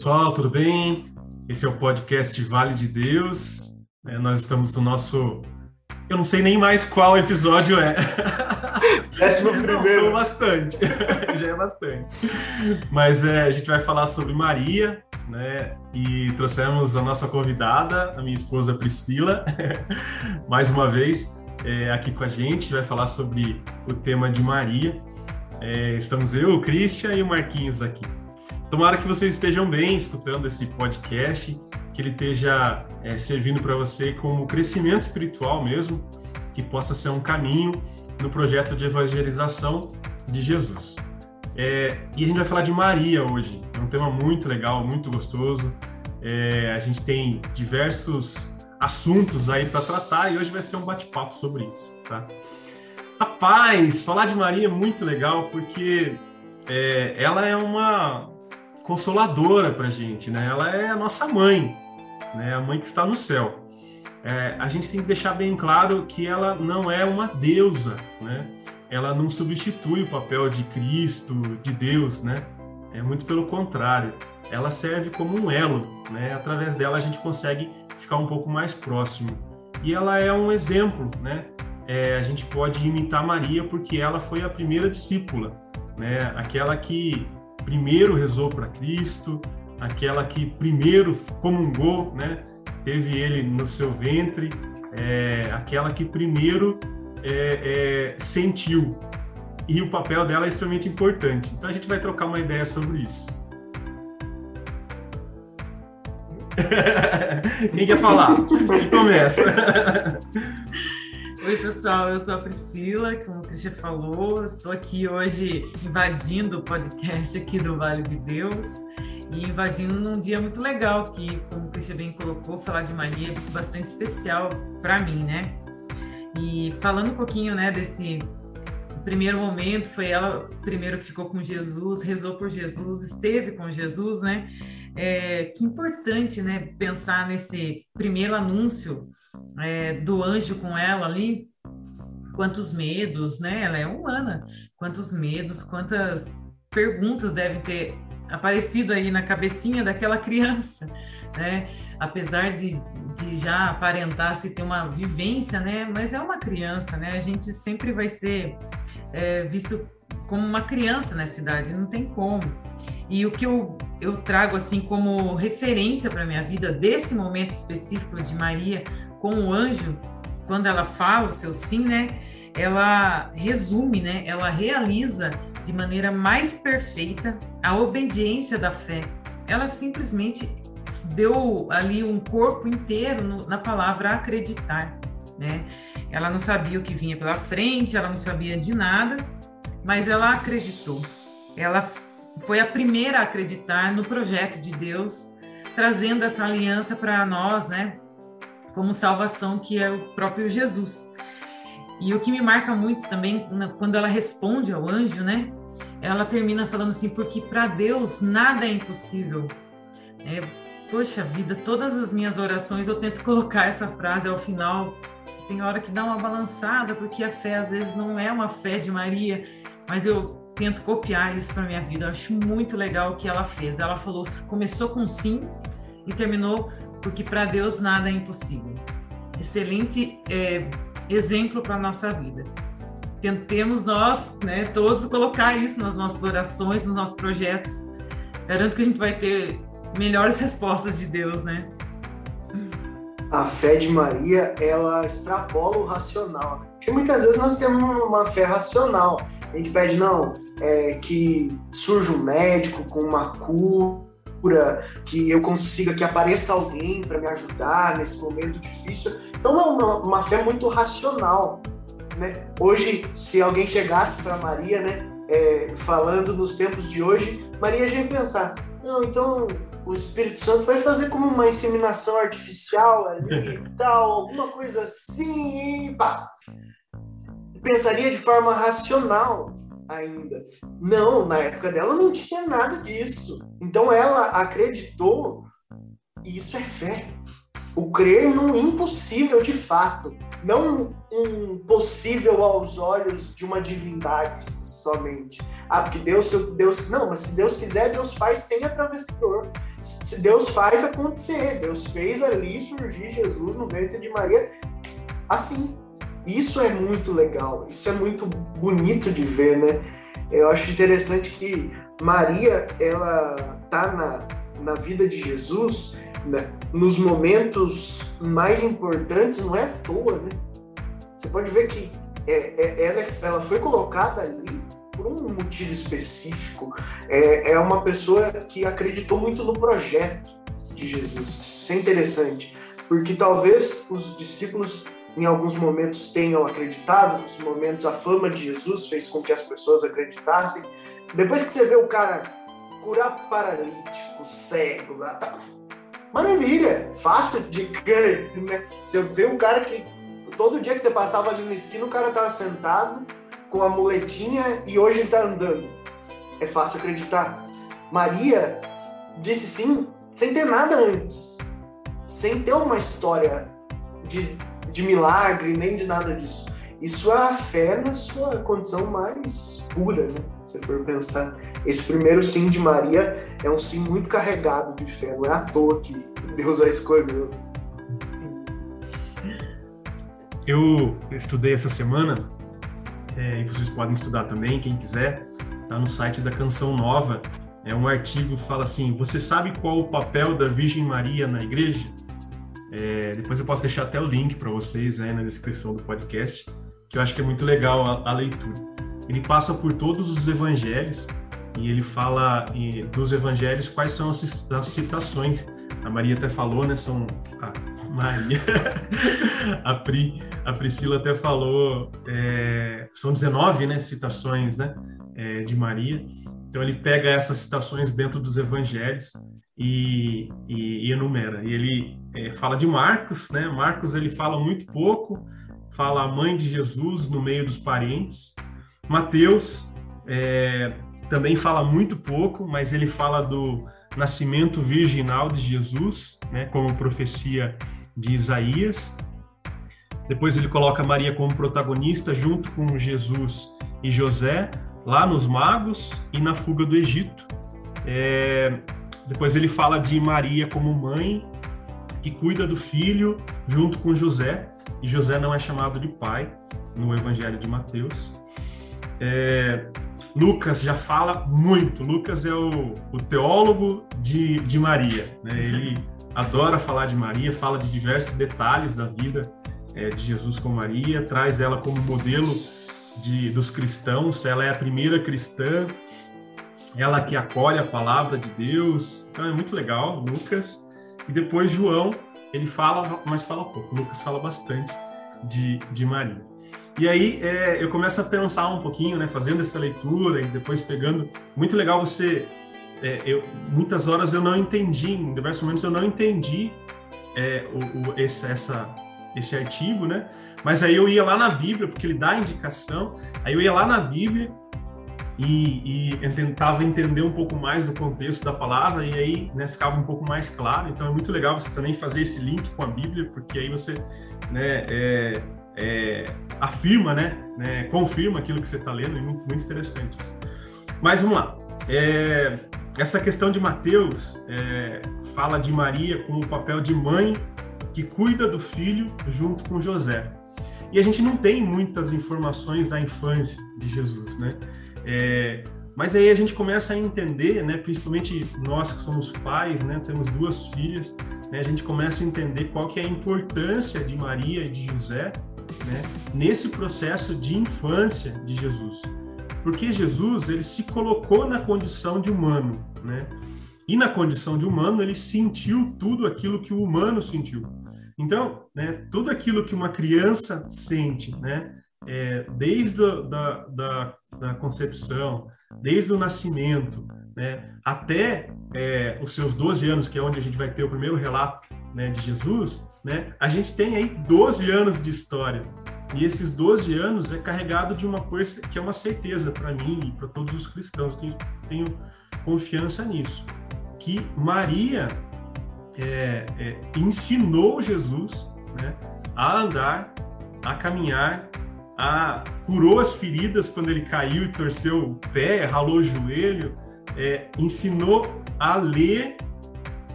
pessoal, tudo bem? Esse é o podcast Vale de Deus. É, nós estamos no nosso. Eu não sei nem mais qual episódio é. Décimo primeiro. Sou bastante, já é bastante. Mas é, a gente vai falar sobre Maria, né? E trouxemos a nossa convidada, a minha esposa Priscila, mais uma vez é, aqui com a gente. Vai falar sobre o tema de Maria. É, estamos eu, o Christian e o Marquinhos aqui. Tomara que vocês estejam bem escutando esse podcast, que ele esteja é, servindo para você como crescimento espiritual mesmo, que possa ser um caminho no projeto de evangelização de Jesus. É, e a gente vai falar de Maria hoje. É um tema muito legal, muito gostoso. É, a gente tem diversos assuntos aí para tratar e hoje vai ser um bate-papo sobre isso, tá? Rapaz, falar de Maria é muito legal porque é, ela é uma consoladora para a gente, né? Ela é a nossa mãe, né? A mãe que está no céu. É, a gente tem que deixar bem claro que ela não é uma deusa, né? Ela não substitui o papel de Cristo, de Deus, né? É muito pelo contrário. Ela serve como um elo, né? Através dela a gente consegue ficar um pouco mais próximo. E ela é um exemplo, né? É, a gente pode imitar Maria porque ela foi a primeira discípula, né? Aquela que primeiro rezou para Cristo, aquela que primeiro comungou, né? Teve ele no seu ventre, é, aquela que primeiro é, é, sentiu. E o papel dela é extremamente importante. Então a gente vai trocar uma ideia sobre isso. Quem quer falar? Quem começa? Oi, pessoal, eu sou a Priscila, como o Cristian falou, estou aqui hoje invadindo o podcast aqui do Vale de Deus e invadindo num dia muito legal que, como o Cristian bem colocou, falar de Maria é bastante especial para mim, né? E falando um pouquinho, né, desse primeiro momento, foi ela primeiro ficou com Jesus, rezou por Jesus, esteve com Jesus, né? É, que importante, né, pensar nesse primeiro anúncio é, do anjo com ela ali, quantos medos, né? Ela é humana, quantos medos, quantas perguntas devem ter aparecido aí na cabecinha daquela criança, né? Apesar de, de já aparentar se ter uma vivência, né? Mas é uma criança, né? A gente sempre vai ser é, visto como uma criança nessa idade, não tem como. E o que eu, eu trago assim como referência para minha vida desse momento específico de Maria com o anjo, quando ela fala o seu sim, né? Ela resume, né? Ela realiza de maneira mais perfeita a obediência da fé. Ela simplesmente deu ali um corpo inteiro no, na palavra acreditar, né? Ela não sabia o que vinha pela frente, ela não sabia de nada, mas ela acreditou. Ela foi a primeira a acreditar no projeto de Deus, trazendo essa aliança para nós, né? como salvação, que é o próprio Jesus. E o que me marca muito também, quando ela responde ao anjo, né? Ela termina falando assim, porque para Deus nada é impossível. É, poxa vida, todas as minhas orações eu tento colocar essa frase ao final. Tem hora que dá uma balançada, porque a fé às vezes não é uma fé de Maria, mas eu tento copiar isso para minha vida. Eu acho muito legal o que ela fez. Ela falou, começou com sim e terminou porque para Deus nada é impossível. Excelente é, exemplo para nossa vida. Tentemos nós, né, todos colocar isso nas nossas orações, nos nossos projetos. Garanto que a gente vai ter melhores respostas de Deus, né? A fé de Maria, ela extrapola o racional. Né? Porque muitas vezes nós temos uma fé racional. A gente pede, não, é, que surja um médico com uma cura, que eu consiga que apareça alguém para me ajudar nesse momento difícil. Então é uma, uma fé muito racional. Né? Hoje, se alguém chegasse para Maria, né, é, falando nos tempos de hoje, Maria já ia pensar: não, então o Espírito Santo vai fazer como uma inseminação artificial ali e tal, alguma coisa assim, e pá. Pensaria de forma racional ainda. Não, na época dela não tinha nada disso. Então ela acreditou, e isso é fé. O crer no impossível de fato, não um possível aos olhos de uma divindade. somente. Ah, porque Deus, Deus, não, mas se Deus quiser, Deus faz sem atravessador. Se Deus faz acontecer. Deus fez ali surgir Jesus no ventre de Maria assim. Isso é muito legal, isso é muito bonito de ver, né? Eu acho interessante que Maria, ela tá na, na vida de Jesus, né? nos momentos mais importantes, não é à toa, né? Você pode ver que é, é, ela, ela foi colocada ali por um motivo específico. É, é uma pessoa que acreditou muito no projeto de Jesus. Isso é interessante, porque talvez os discípulos em alguns momentos tenham acreditado, nos momentos a fama de Jesus fez com que as pessoas acreditassem. Depois que você vê o cara curar paralítico, cego, tá... maravilha, fácil de crer, né? Você vê um cara que todo dia que você passava ali na esquina, o cara tava sentado com a muletinha e hoje ele tá andando. É fácil acreditar. Maria disse sim sem ter nada antes, sem ter uma história de de milagre, nem de nada disso. Isso é a fé na sua condição mais pura, né? Se for pensar. Esse primeiro sim de Maria é um sim muito carregado de fé, não é à toa que Deus a escolheu. Eu estudei essa semana, é, e vocês podem estudar também, quem quiser, tá no site da Canção Nova. É um artigo que fala assim: Você sabe qual o papel da Virgem Maria na igreja? É, depois eu posso deixar até o link para vocês aí na descrição do podcast, que eu acho que é muito legal a, a leitura. Ele passa por todos os evangelhos e ele fala e, dos evangelhos quais são as, as, citações. A Maria até falou, né? São a Maria, a Pri, a Priscila até falou, é, são 19, né? Citações, né? É, de Maria. Então ele pega essas citações dentro dos evangelhos e, e, e enumera. E ele é, fala de Marcos, né? Marcos ele fala muito pouco, fala a mãe de Jesus no meio dos parentes. Mateus é, também fala muito pouco, mas ele fala do nascimento virginal de Jesus, né? Como profecia de Isaías. Depois ele coloca Maria como protagonista junto com Jesus e José lá nos magos e na fuga do Egito. É, depois ele fala de Maria como mãe que cuida do filho junto com José, e José não é chamado de pai no Evangelho de Mateus. É, Lucas já fala muito. Lucas é o, o teólogo de, de Maria. Né? Ele adora falar de Maria, fala de diversos detalhes da vida é, de Jesus com Maria, traz ela como modelo de, dos cristãos. Ela é a primeira cristã, ela que acolhe a palavra de Deus. Então é muito legal, Lucas. E depois João, ele fala, mas fala pouco. Lucas fala bastante de, de Maria. E aí é, eu começo a pensar um pouquinho, né, fazendo essa leitura e depois pegando. Muito legal você. É, eu, muitas horas eu não entendi, em diversos momentos eu não entendi é, o, o, esse, essa, esse artigo, né? Mas aí eu ia lá na Bíblia, porque ele dá indicação, aí eu ia lá na Bíblia e, e tentava entender um pouco mais do contexto da palavra e aí né, ficava um pouco mais claro. Então é muito legal você também fazer esse link com a Bíblia, porque aí você né, é, é, afirma, né, né, confirma aquilo que você está lendo, é muito, muito interessante. Mas vamos lá. É, essa questão de Mateus é, fala de Maria com o papel de mãe que cuida do filho junto com José. E a gente não tem muitas informações da infância de Jesus, né? É, mas aí a gente começa a entender, né, principalmente nós que somos pais, né, temos duas filhas, né, a gente começa a entender qual que é a importância de Maria e de José né, nesse processo de infância de Jesus. Porque Jesus ele se colocou na condição de humano, né? E na condição de humano ele sentiu tudo aquilo que o humano sentiu. Então, né, tudo aquilo que uma criança sente, né, é, desde a, da, da, da, concepção, desde o nascimento, né, até é, os seus 12 anos, que é onde a gente vai ter o primeiro relato né, de Jesus, né, a gente tem aí 12 anos de história. E esses 12 anos é carregado de uma coisa que é uma certeza para mim e para todos os cristãos. Tenho, tenho confiança nisso. Que Maria é, é, ensinou Jesus né, a andar, a caminhar curou as feridas quando ele caiu e torceu o pé, ralou o joelho, é, ensinou a ler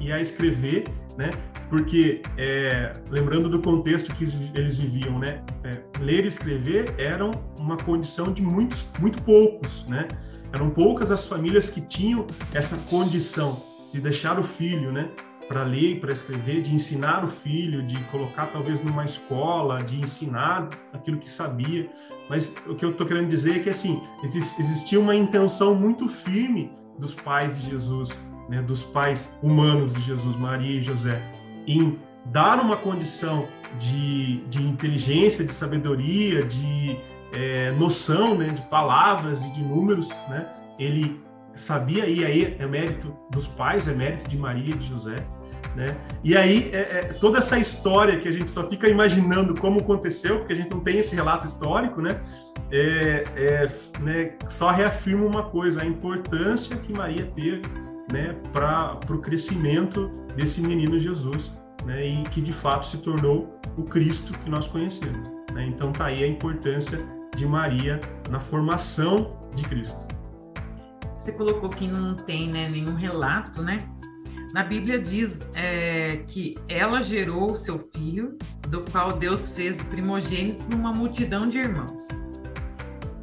e a escrever, né? Porque, é, lembrando do contexto que eles viviam, né? É, ler e escrever eram uma condição de muitos, muito poucos, né? Eram poucas as famílias que tinham essa condição de deixar o filho, né? Para ler, para escrever, de ensinar o filho, de colocar talvez numa escola, de ensinar aquilo que sabia. Mas o que eu estou querendo dizer é que assim existia uma intenção muito firme dos pais de Jesus, né? Dos pais humanos de Jesus, Maria e José, em dar uma condição de, de inteligência, de sabedoria, de é, noção né, de palavras e de números, né? Ele sabia, e aí é mérito dos pais, é mérito de Maria e de José, né? E aí é, é, toda essa história que a gente só fica imaginando como aconteceu, porque a gente não tem esse relato histórico, né? É, é né, só reafirma uma coisa, a importância que Maria teve né, para o crescimento desse menino Jesus, né, e que de fato se tornou o Cristo que nós conhecemos. Né? Então tá aí a importância de Maria na formação de Cristo. Você colocou que não tem né, nenhum relato, né? Na Bíblia diz é, que ela gerou o seu filho, do qual Deus fez o primogênito numa multidão de irmãos.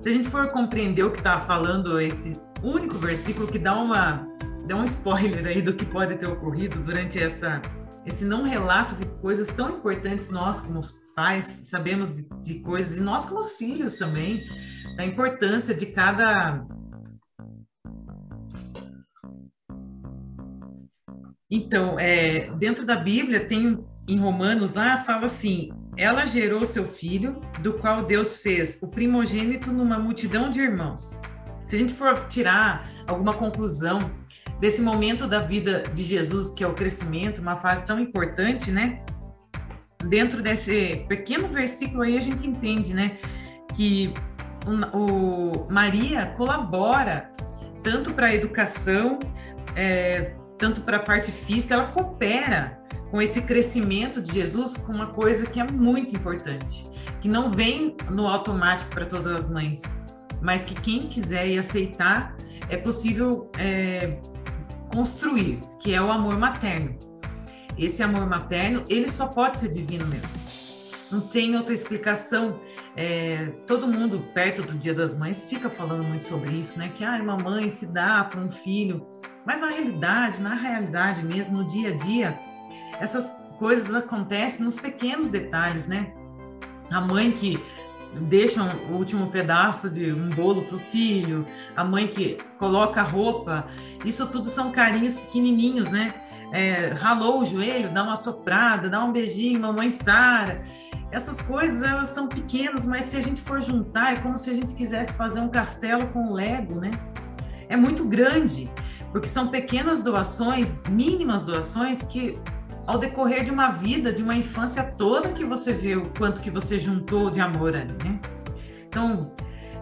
Se a gente for compreender o que está falando esse único versículo que dá uma dá um spoiler aí do que pode ter ocorrido durante essa esse não relato de coisas tão importantes nós como pais sabemos de, de coisas e nós como os filhos também da importância de cada então é, dentro da Bíblia tem em Romanos lá fala assim ela gerou seu filho do qual Deus fez o primogênito numa multidão de irmãos se a gente for tirar alguma conclusão desse momento da vida de Jesus, que é o crescimento, uma fase tão importante, né? Dentro desse pequeno versículo aí a gente entende, né, que o, o Maria colabora tanto para a educação, é, tanto para a parte física, ela coopera com esse crescimento de Jesus com uma coisa que é muito importante, que não vem no automático para todas as mães, mas que quem quiser e aceitar é possível é, construir, que é o amor materno. Esse amor materno, ele só pode ser divino mesmo. Não tem outra explicação. É, todo mundo perto do Dia das Mães fica falando muito sobre isso, né? Que ah, uma mãe se dá para um filho, mas na realidade, na realidade mesmo, no dia a dia, essas coisas acontecem nos pequenos detalhes, né? A mãe que deixam o último pedaço de um bolo para o filho, a mãe que coloca roupa, isso tudo são carinhos pequenininhos, né? É, ralou o joelho, dá uma soprada, dá um beijinho, mamãe Sara. Essas coisas elas são pequenas, mas se a gente for juntar, é como se a gente quisesse fazer um castelo com Lego, né? É muito grande, porque são pequenas doações, mínimas doações que ao decorrer de uma vida, de uma infância toda, que você vê o quanto que você juntou de amor ali, né? Então,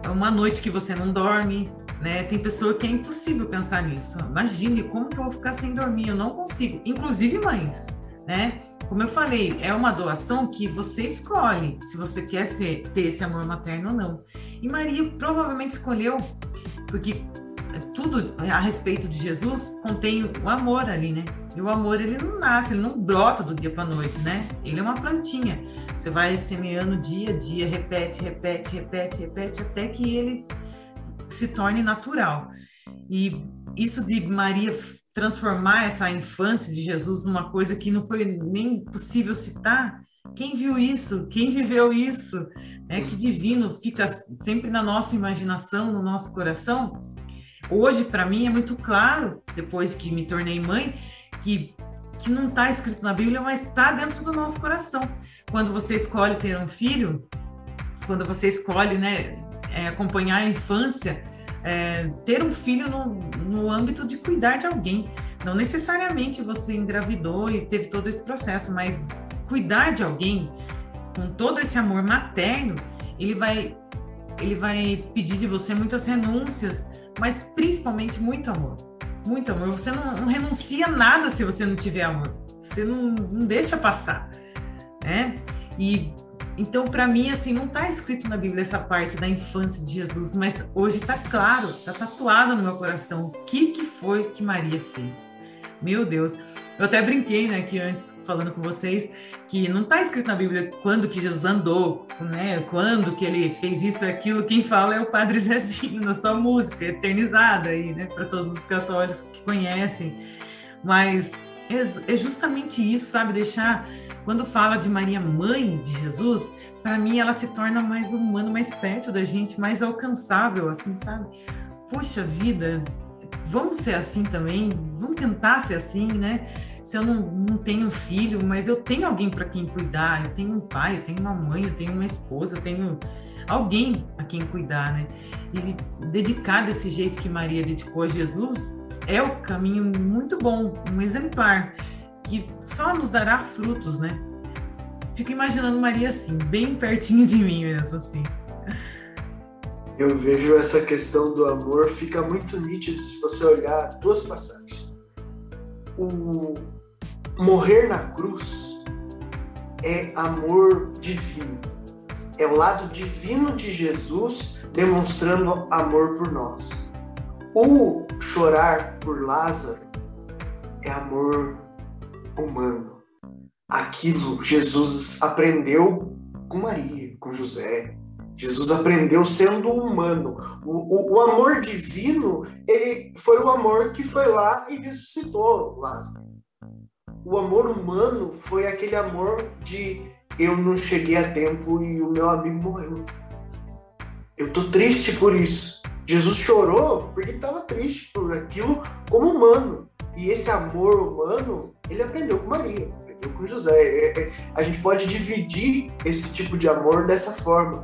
é uma noite que você não dorme, né? Tem pessoa que é impossível pensar nisso. Imagine como que eu vou ficar sem dormir, eu não consigo. Inclusive mães, né? Como eu falei, é uma doação que você escolhe se você quer ser, ter esse amor materno ou não. E Maria provavelmente escolheu, porque tudo a respeito de Jesus contém o amor ali, né? E o amor ele não nasce, ele não brota do dia para noite, né? Ele é uma plantinha. Você vai semeando dia a dia, repete, repete, repete, repete, até que ele se torne natural. E isso de Maria transformar essa infância de Jesus numa coisa que não foi nem possível citar, quem viu isso? Quem viveu isso? É que divino fica sempre na nossa imaginação, no nosso coração hoje para mim é muito claro, depois que me tornei mãe, que que não está escrito na Bíblia, mas está dentro do nosso coração. Quando você escolhe ter um filho, quando você escolhe, né, é, acompanhar a infância, é, ter um filho no, no âmbito de cuidar de alguém. Não necessariamente você engravidou e teve todo esse processo, mas cuidar de alguém com todo esse amor materno, ele vai ele vai pedir de você muitas renúncias, mas principalmente muito amor. Muito amor. Você não, não renuncia nada se você não tiver amor. Você não, não deixa passar. Né? E então, para mim, assim, não está escrito na Bíblia essa parte da infância de Jesus, mas hoje está claro, está tatuado no meu coração o que, que foi que Maria fez. Meu Deus. Eu até brinquei, né, que antes, falando com vocês, que não está escrito na Bíblia quando que Jesus andou, né, quando que ele fez isso e aquilo. Quem fala é o Padre Zezinho na sua música, eternizada aí, né, para todos os católicos que conhecem. Mas é, é justamente isso, sabe? Deixar, quando fala de Maria, mãe de Jesus, para mim ela se torna mais humana, mais perto da gente, mais alcançável, assim, sabe? Puxa vida, vamos ser assim também, vamos tentar ser assim, né? Se eu não, não tenho filho, mas eu tenho alguém para quem cuidar, eu tenho um pai, eu tenho uma mãe, eu tenho uma esposa, eu tenho alguém a quem cuidar, né? E dedicar desse jeito que Maria dedicou a Jesus é o caminho muito bom, um exemplar, que só nos dará frutos, né? Fico imaginando Maria assim, bem pertinho de mim mesmo, assim. Eu vejo essa questão do amor, fica muito nítido se você olhar duas passagens. O morrer na cruz é amor divino. É o lado divino de Jesus demonstrando amor por nós. O chorar por Lázaro é amor humano. Aquilo Jesus aprendeu com Maria, com José. Jesus aprendeu sendo humano. O, o, o, amor divino, ele foi o amor que foi lá e ressuscitou Lázaro. O amor humano foi aquele amor de eu não cheguei a tempo e o meu amigo morreu. Eu tô triste por isso. Jesus chorou porque estava triste por aquilo como humano. E esse amor humano, ele aprendeu com Maria, aprendeu com José. É, é, a gente pode dividir esse tipo de amor dessa forma.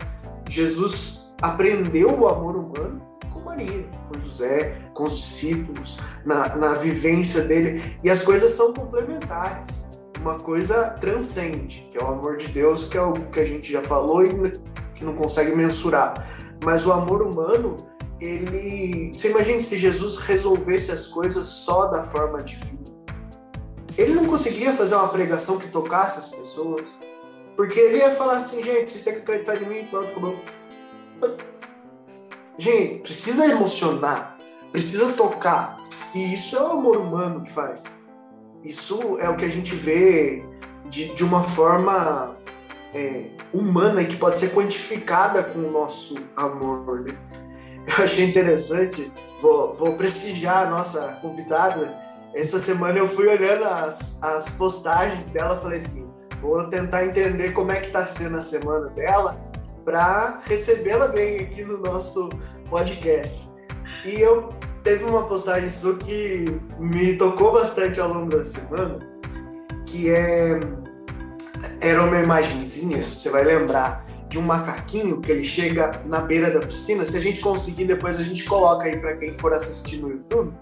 Jesus aprendeu o amor humano com Maria, com José, com os discípulos, na, na vivência dele. E as coisas são complementares. Uma coisa transcende, que é o amor de Deus, que é o que a gente já falou e que não consegue mensurar. Mas o amor humano, ele. Você imagina se Jesus resolvesse as coisas só da forma divina? Ele não conseguia fazer uma pregação que tocasse as pessoas, porque ele ia falar assim, gente, vocês têm que acreditar em mim, pronto, acabou. Gente, precisa emocionar, precisa tocar. E isso é o amor humano que faz. Isso é o que a gente vê de, de uma forma é, humana e que pode ser quantificada com o nosso amor. Né? eu achei interessante, vou, vou prestigiar a nossa convidada. Essa semana eu fui olhando as, as postagens dela, falei assim, vou tentar entender como é que está sendo a semana dela para recebê-la bem aqui no nosso podcast. E eu teve uma postagem sua que me tocou bastante ao longo da semana, que é era uma imagenzinha, você vai lembrar, de um macaquinho que ele chega na beira da piscina. Se a gente conseguir, depois a gente coloca aí para quem for assistir no YouTube.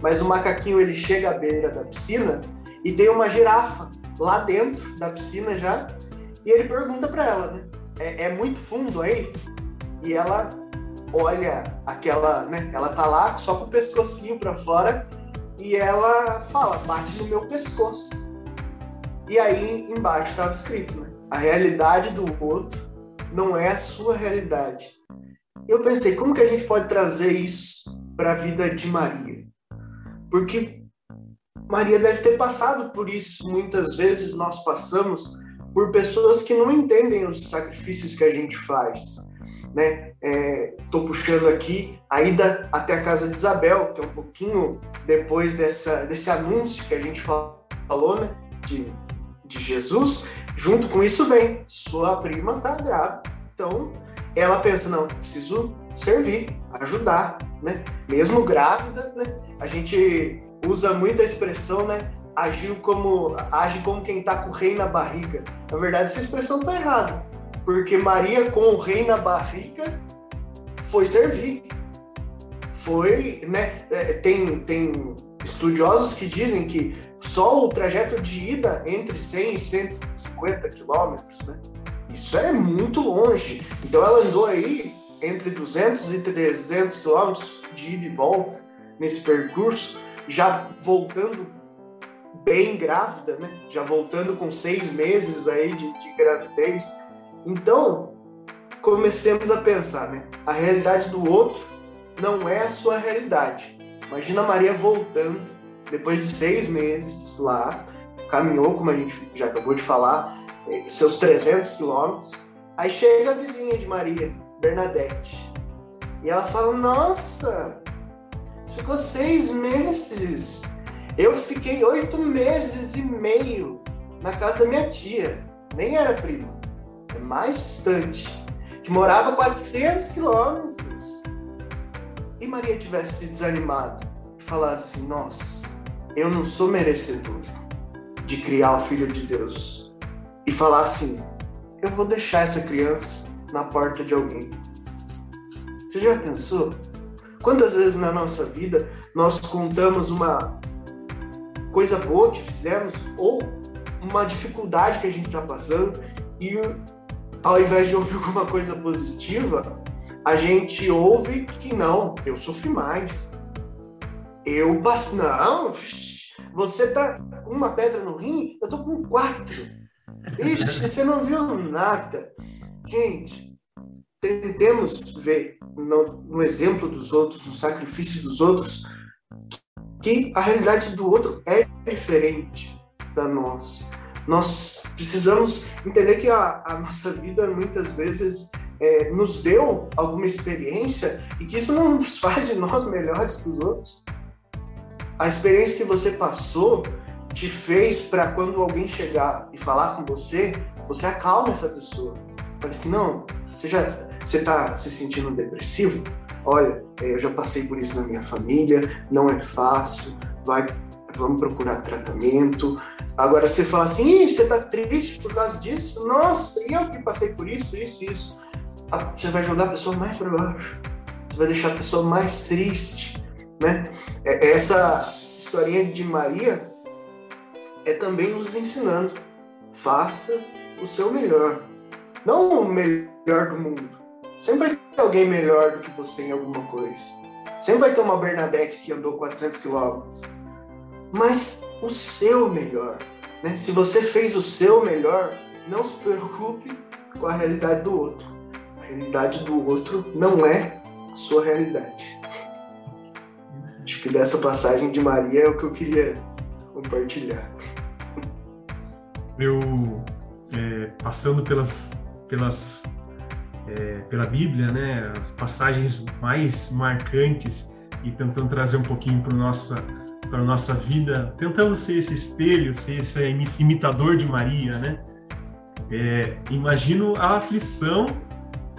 Mas o macaquinho ele chega à beira da piscina e tem uma girafa lá dentro da piscina já. E ele pergunta para ela, né? É, é, muito fundo aí? E ela olha aquela, né? Ela tá lá só com o pescocinho para fora e ela fala: bate no meu pescoço. E aí embaixo estava escrito, né? A realidade do outro não é a sua realidade. Eu pensei, como que a gente pode trazer isso para a vida de Maria? Porque Maria deve ter passado por isso. Muitas vezes nós passamos por pessoas que não entendem os sacrifícios que a gente faz. Né? É, puxando aqui a ida até a casa de Isabel, que é um pouquinho depois dessa, desse anúncio que a gente falou, né? de, de Jesus. Junto com isso vem, sua prima tá grávida. Então, ela pensa, não, preciso servir, ajudar, né? Mesmo grávida, né? A gente usa muito a expressão, né? Agiu como, age como quem tá com o rei na barriga. Na verdade, essa expressão tá errada. Porque Maria com o rei na barriga foi servir. Foi, né? É, tem, tem estudiosos que dizem que só o trajeto de ida entre 100 e 150 quilômetros, né? Isso é muito longe. Então ela andou aí entre 200 e 300 quilômetros de ida e volta nesse percurso, já voltando bem grávida, né? Já voltando com seis meses aí de, de gravidez. Então, comecemos a pensar, né? A realidade do outro não é a sua realidade. Imagina a Maria voltando, depois de seis meses lá, caminhou, como a gente já acabou de falar, eh, seus 300 quilômetros. Aí chega a vizinha de Maria, Bernadette. E ela fala: Nossa, ficou seis meses. Eu fiquei oito meses e meio na casa da minha tia. Nem era prima, é mais distante. Que morava a 400 quilômetros. E Maria tivesse se desanimado e falado assim: Nossa, eu não sou merecedor de criar o Filho de Deus. E falar assim: Eu vou deixar essa criança na porta de alguém. Você já pensou? Quantas vezes na nossa vida nós contamos uma coisa boa que fizemos ou uma dificuldade que a gente está passando e ao invés de ouvir alguma coisa positiva, a gente ouve que não, eu sofri mais. Eu passei. Não, você tá com uma pedra no rim, eu tô com quatro. Ixi, você não viu nada. Gente, tentemos ver no, no exemplo dos outros, no sacrifício dos outros, que a realidade do outro é diferente da nossa. Nós precisamos entender que a, a nossa vida muitas vezes é, nos deu alguma experiência e que isso não nos faz de nós melhores que os outros. A experiência que você passou te fez para quando alguém chegar e falar com você, você acalma essa pessoa. Fala assim, não, você já você está se sentindo depressivo? Olha, é, eu já passei por isso na minha família, não é fácil, vai, vamos procurar tratamento. Agora você fala assim, você está triste por causa disso? Nossa, e eu que passei por isso, isso, isso. Você vai jogar a pessoa mais para baixo. Você vai deixar a pessoa mais triste, né? É, essa historinha de Maria é também nos ensinando. Faça o seu melhor. Não o melhor do mundo, Sempre vai ter alguém melhor do que você em alguma coisa. Sempre vai ter uma Bernadette que andou 400 quilômetros. Mas o seu melhor. Né? Se você fez o seu melhor, não se preocupe com a realidade do outro. A realidade do outro não é a sua realidade. Acho que dessa passagem de Maria é o que eu queria compartilhar. Eu, é, passando pelas, pelas é, pela Bíblia, né, as passagens mais marcantes e tentando trazer um pouquinho para nossa para nossa vida, tentando ser esse espelho, ser esse imitador de Maria, né? É, imagino a aflição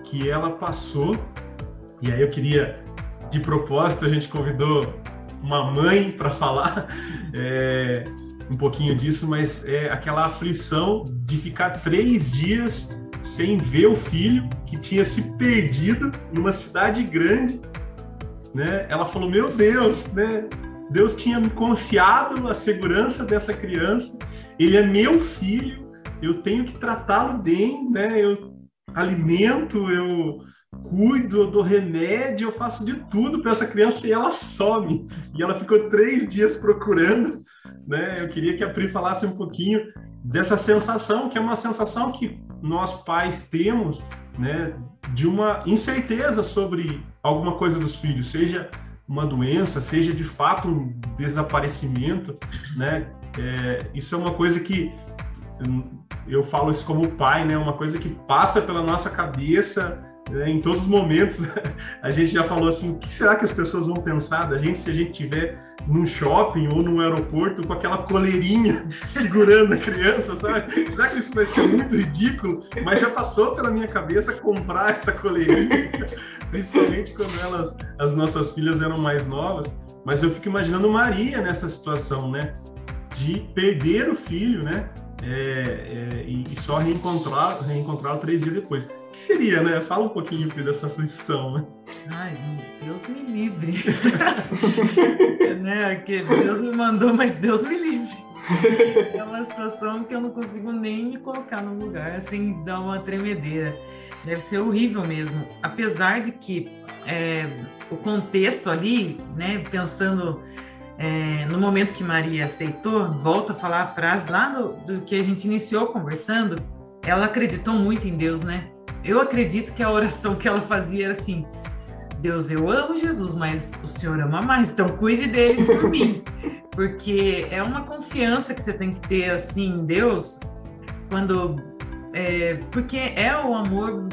que ela passou e aí eu queria, de propósito, a gente convidou uma mãe para falar é, um pouquinho disso, mas é aquela aflição de ficar três dias sem ver o filho que tinha se perdido numa cidade grande, né? Ela falou: "Meu Deus, né? Deus tinha me confiado a segurança dessa criança. Ele é meu filho. Eu tenho que tratá-lo bem, né? Eu alimento, eu cuido, eu dou remédio, eu faço de tudo para essa criança e ela some. E ela ficou três dias procurando, né? Eu queria que a Pri falasse um pouquinho dessa sensação, que é uma sensação que nós pais temos, né, de uma incerteza sobre alguma coisa dos filhos, seja uma doença, seja de fato um desaparecimento, né? É, isso é uma coisa que eu falo isso como pai, né? Uma coisa que passa pela nossa cabeça né? em todos os momentos. A gente já falou assim, o que será que as pessoas vão pensar da gente se a gente tiver num shopping ou num aeroporto com aquela coleirinha segurando a criança, sabe? Será que isso vai ser muito ridículo? Mas já passou pela minha cabeça comprar essa coleirinha, principalmente quando elas, as nossas filhas eram mais novas. Mas eu fico imaginando Maria nessa situação, né? De perder o filho, né? É, é, e, só reencontrar, reencontrá-lo três dias depois. Que seria, né? Fala um pouquinho dessa aflição, né? Ai, Deus me livre. né? Que Deus me mandou, mas Deus me livre. É uma situação que eu não consigo nem me colocar no lugar sem dar uma tremedeira. Deve ser horrível mesmo. Apesar de que é, o contexto ali, né, pensando é, no momento que Maria aceitou, volta a falar a frase lá do que a gente iniciou conversando, ela acreditou muito em Deus, né? Eu acredito que a oração que ela fazia era assim: Deus, eu amo Jesus, mas o Senhor ama mais, então cuide dele por mim. Porque é uma confiança que você tem que ter assim em Deus, quando. É, porque é o amor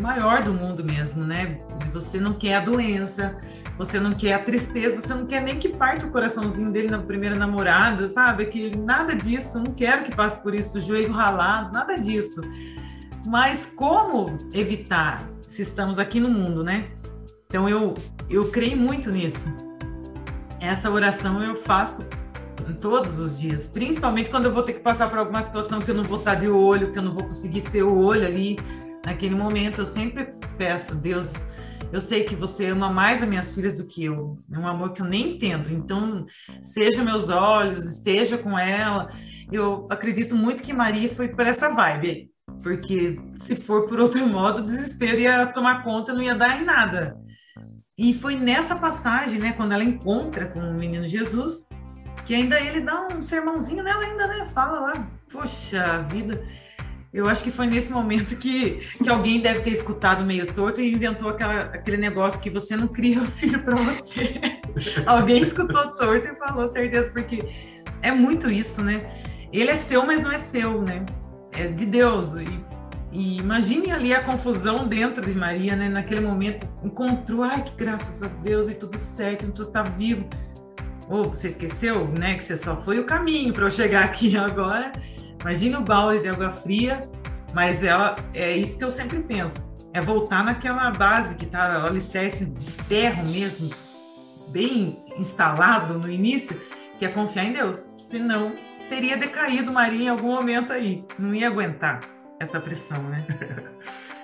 maior do mundo mesmo, né? Você não quer a doença, você não quer a tristeza, você não quer nem que parte o coraçãozinho dele na primeira namorada, sabe? Que nada disso, não quero que passe por isso, joelho ralado, nada disso. Mas como evitar se estamos aqui no mundo, né? Então eu eu creio muito nisso. Essa oração eu faço todos os dias, principalmente quando eu vou ter que passar por alguma situação que eu não vou estar de olho, que eu não vou conseguir ser o olho ali naquele momento. Eu sempre peço, Deus, eu sei que você ama mais as minhas filhas do que eu. É um amor que eu nem entendo. Então, seja meus olhos, esteja com ela. Eu acredito muito que Maria foi para essa vibe. Porque se for por outro modo, o desespero ia tomar conta, não ia dar em nada. E foi nessa passagem, né, quando ela encontra com o menino Jesus, que ainda ele dá um sermãozinho nela ainda, né? Fala lá, poxa vida. Eu acho que foi nesse momento que, que alguém deve ter escutado meio torto e inventou aquela, aquele negócio que você não cria o filho para você. alguém escutou torto e falou certeza, porque é muito isso, né? Ele é seu, mas não é seu, né? É de Deus. E, e imagine ali a confusão dentro de Maria, né? Naquele momento, encontrou, ai, que graças a Deus e tudo certo, tudo está vivo. Ou você esqueceu, né? Que você só foi o caminho para eu chegar aqui agora Imagina o balde de água fria, mas ela, é isso que eu sempre penso. É voltar naquela base que tá o alicerce de ferro mesmo, bem instalado no início, que é confiar em Deus. Senão, teria decaído Maria em algum momento aí. Não ia aguentar essa pressão, né?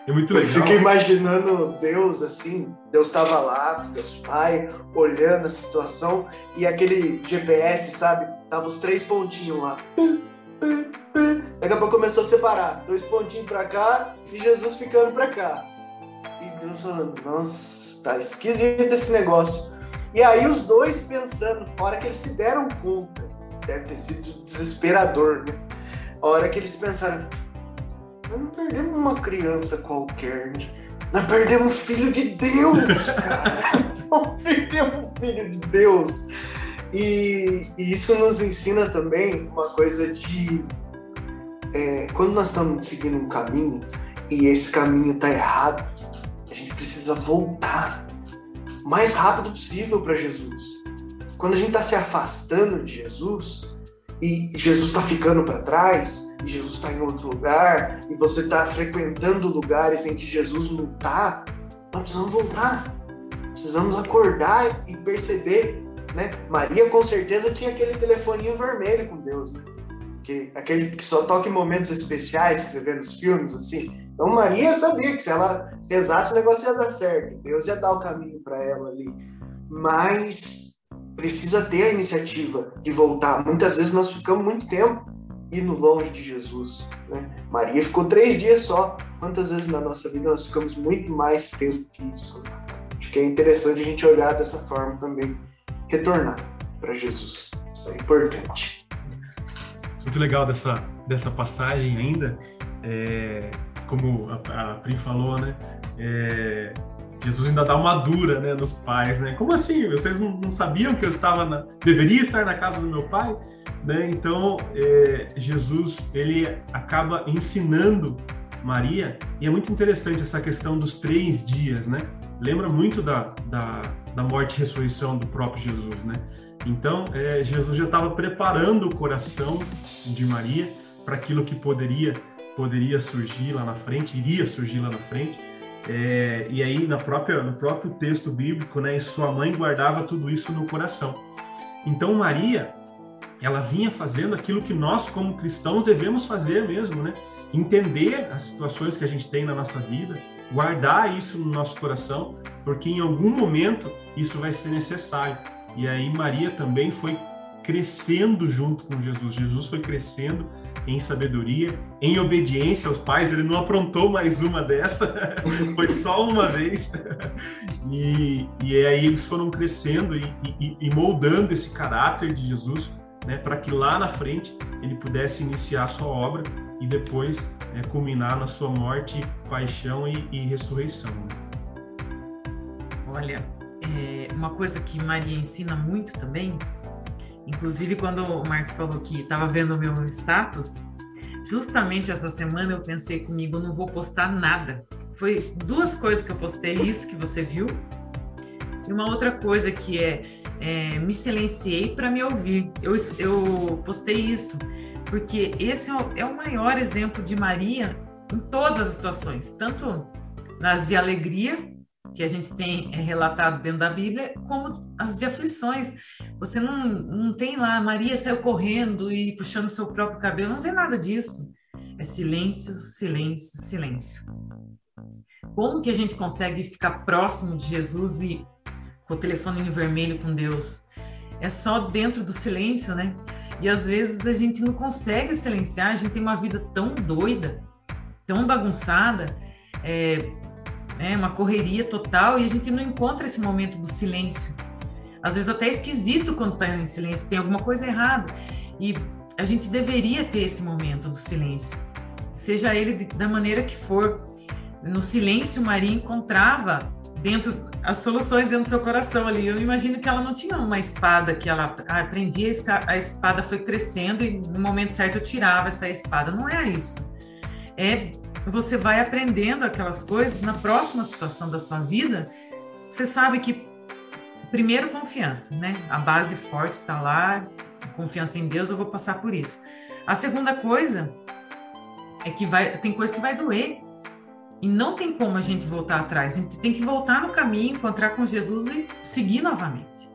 É muito legal. Eu fico imaginando Deus assim, Deus estava lá, Deus Pai, olhando a situação e aquele GPS, sabe? Tava os três pontinhos lá. Daqui a pouco começou a separar. Dois pontinhos para cá e Jesus ficando para cá. E Deus falando, nossa, tá esquisito esse negócio. E aí os dois pensando, na hora que eles se deram conta, deve ter sido desesperador, né? A hora que eles pensaram, nós não perdemos uma criança qualquer, né? Nós perdemos um filho de Deus, cara. nós perdemos um filho de Deus. E, e, isso nos ensina também uma coisa de é, quando nós estamos seguindo um caminho e esse caminho está errado, a gente precisa voltar o mais rápido possível para Jesus. Quando a gente está se afastando de Jesus e Jesus está ficando para trás, e Jesus está em outro lugar, e você está frequentando lugares em que Jesus não está, nós precisamos voltar. Precisamos acordar e perceber, né? Maria com certeza tinha aquele telefoninho vermelho com Deus, né? que aquele que só toca em momentos especiais que você vê nos filmes, assim. Então Maria sabia que se ela rezasse o negócio ia dar certo, Deus ia dar o caminho para ela ali. Mas precisa ter a iniciativa de voltar. Muitas vezes nós ficamos muito tempo indo longe de Jesus. Né? Maria ficou três dias só. Quantas vezes na nossa vida nós ficamos muito mais tempo que isso? Acho que é interessante a gente olhar dessa forma também. Retornar para Jesus. Isso é importante muito legal dessa, dessa passagem ainda, é, como a, a Pri falou, né? É, Jesus ainda dá uma dura né, nos pais, né? Como assim? Vocês não, não sabiam que eu estava na, deveria estar na casa do meu pai? Né? Então, é, Jesus, ele acaba ensinando Maria, e é muito interessante essa questão dos três dias, né? Lembra muito da, da, da morte e ressurreição do próprio Jesus, né? Então, é, Jesus já estava preparando o coração de Maria para aquilo que poderia poderia surgir lá na frente, iria surgir lá na frente. É, e aí, na própria, no próprio texto bíblico, né, sua mãe guardava tudo isso no coração. Então, Maria, ela vinha fazendo aquilo que nós, como cristãos, devemos fazer mesmo, né? Entender as situações que a gente tem na nossa vida, guardar isso no nosso coração, porque em algum momento isso vai ser necessário. E aí Maria também foi crescendo junto com Jesus. Jesus foi crescendo em sabedoria, em obediência aos pais. Ele não aprontou mais uma dessa, foi só uma vez. E, e aí eles foram crescendo e, e, e moldando esse caráter de Jesus, né, para que lá na frente ele pudesse iniciar a sua obra e depois é, culminar na sua morte, paixão e, e ressurreição. Olha, é, uma coisa que Maria ensina muito também, inclusive quando o Marcos falou que estava vendo o meu status, justamente essa semana eu pensei comigo, não vou postar nada. Foi duas coisas que eu postei, isso que você viu, e uma outra coisa que é, é me silenciei para me ouvir. Eu, eu postei isso, porque esse é é o maior exemplo de Maria em todas as situações, tanto nas de alegria, que a gente tem é, relatado dentro da Bíblia, como as de aflições. Você não, não tem lá, Maria saiu correndo e puxando seu próprio cabelo, não tem nada disso. É silêncio, silêncio, silêncio. Como que a gente consegue ficar próximo de Jesus e com o telefone em vermelho com Deus? É só dentro do silêncio, né? E às vezes a gente não consegue silenciar, a gente tem uma vida tão doida, tão bagunçada, é, é uma correria total e a gente não encontra esse momento do silêncio. Às vezes até é esquisito quando está em silêncio, tem alguma coisa errada. E a gente deveria ter esse momento do silêncio, seja ele da maneira que for. No silêncio, Maria encontrava dentro as soluções dentro do seu coração ali. Eu imagino que ela não tinha uma espada que ela aprendia, a espada foi crescendo e no momento certo eu tirava essa espada. Não é isso. É você vai aprendendo aquelas coisas na próxima situação da sua vida. Você sabe que primeiro confiança, né? A base forte está lá, confiança em Deus, eu vou passar por isso. A segunda coisa é que vai, tem coisa que vai doer. E não tem como a gente voltar atrás. A gente tem que voltar no caminho, encontrar com Jesus e seguir novamente.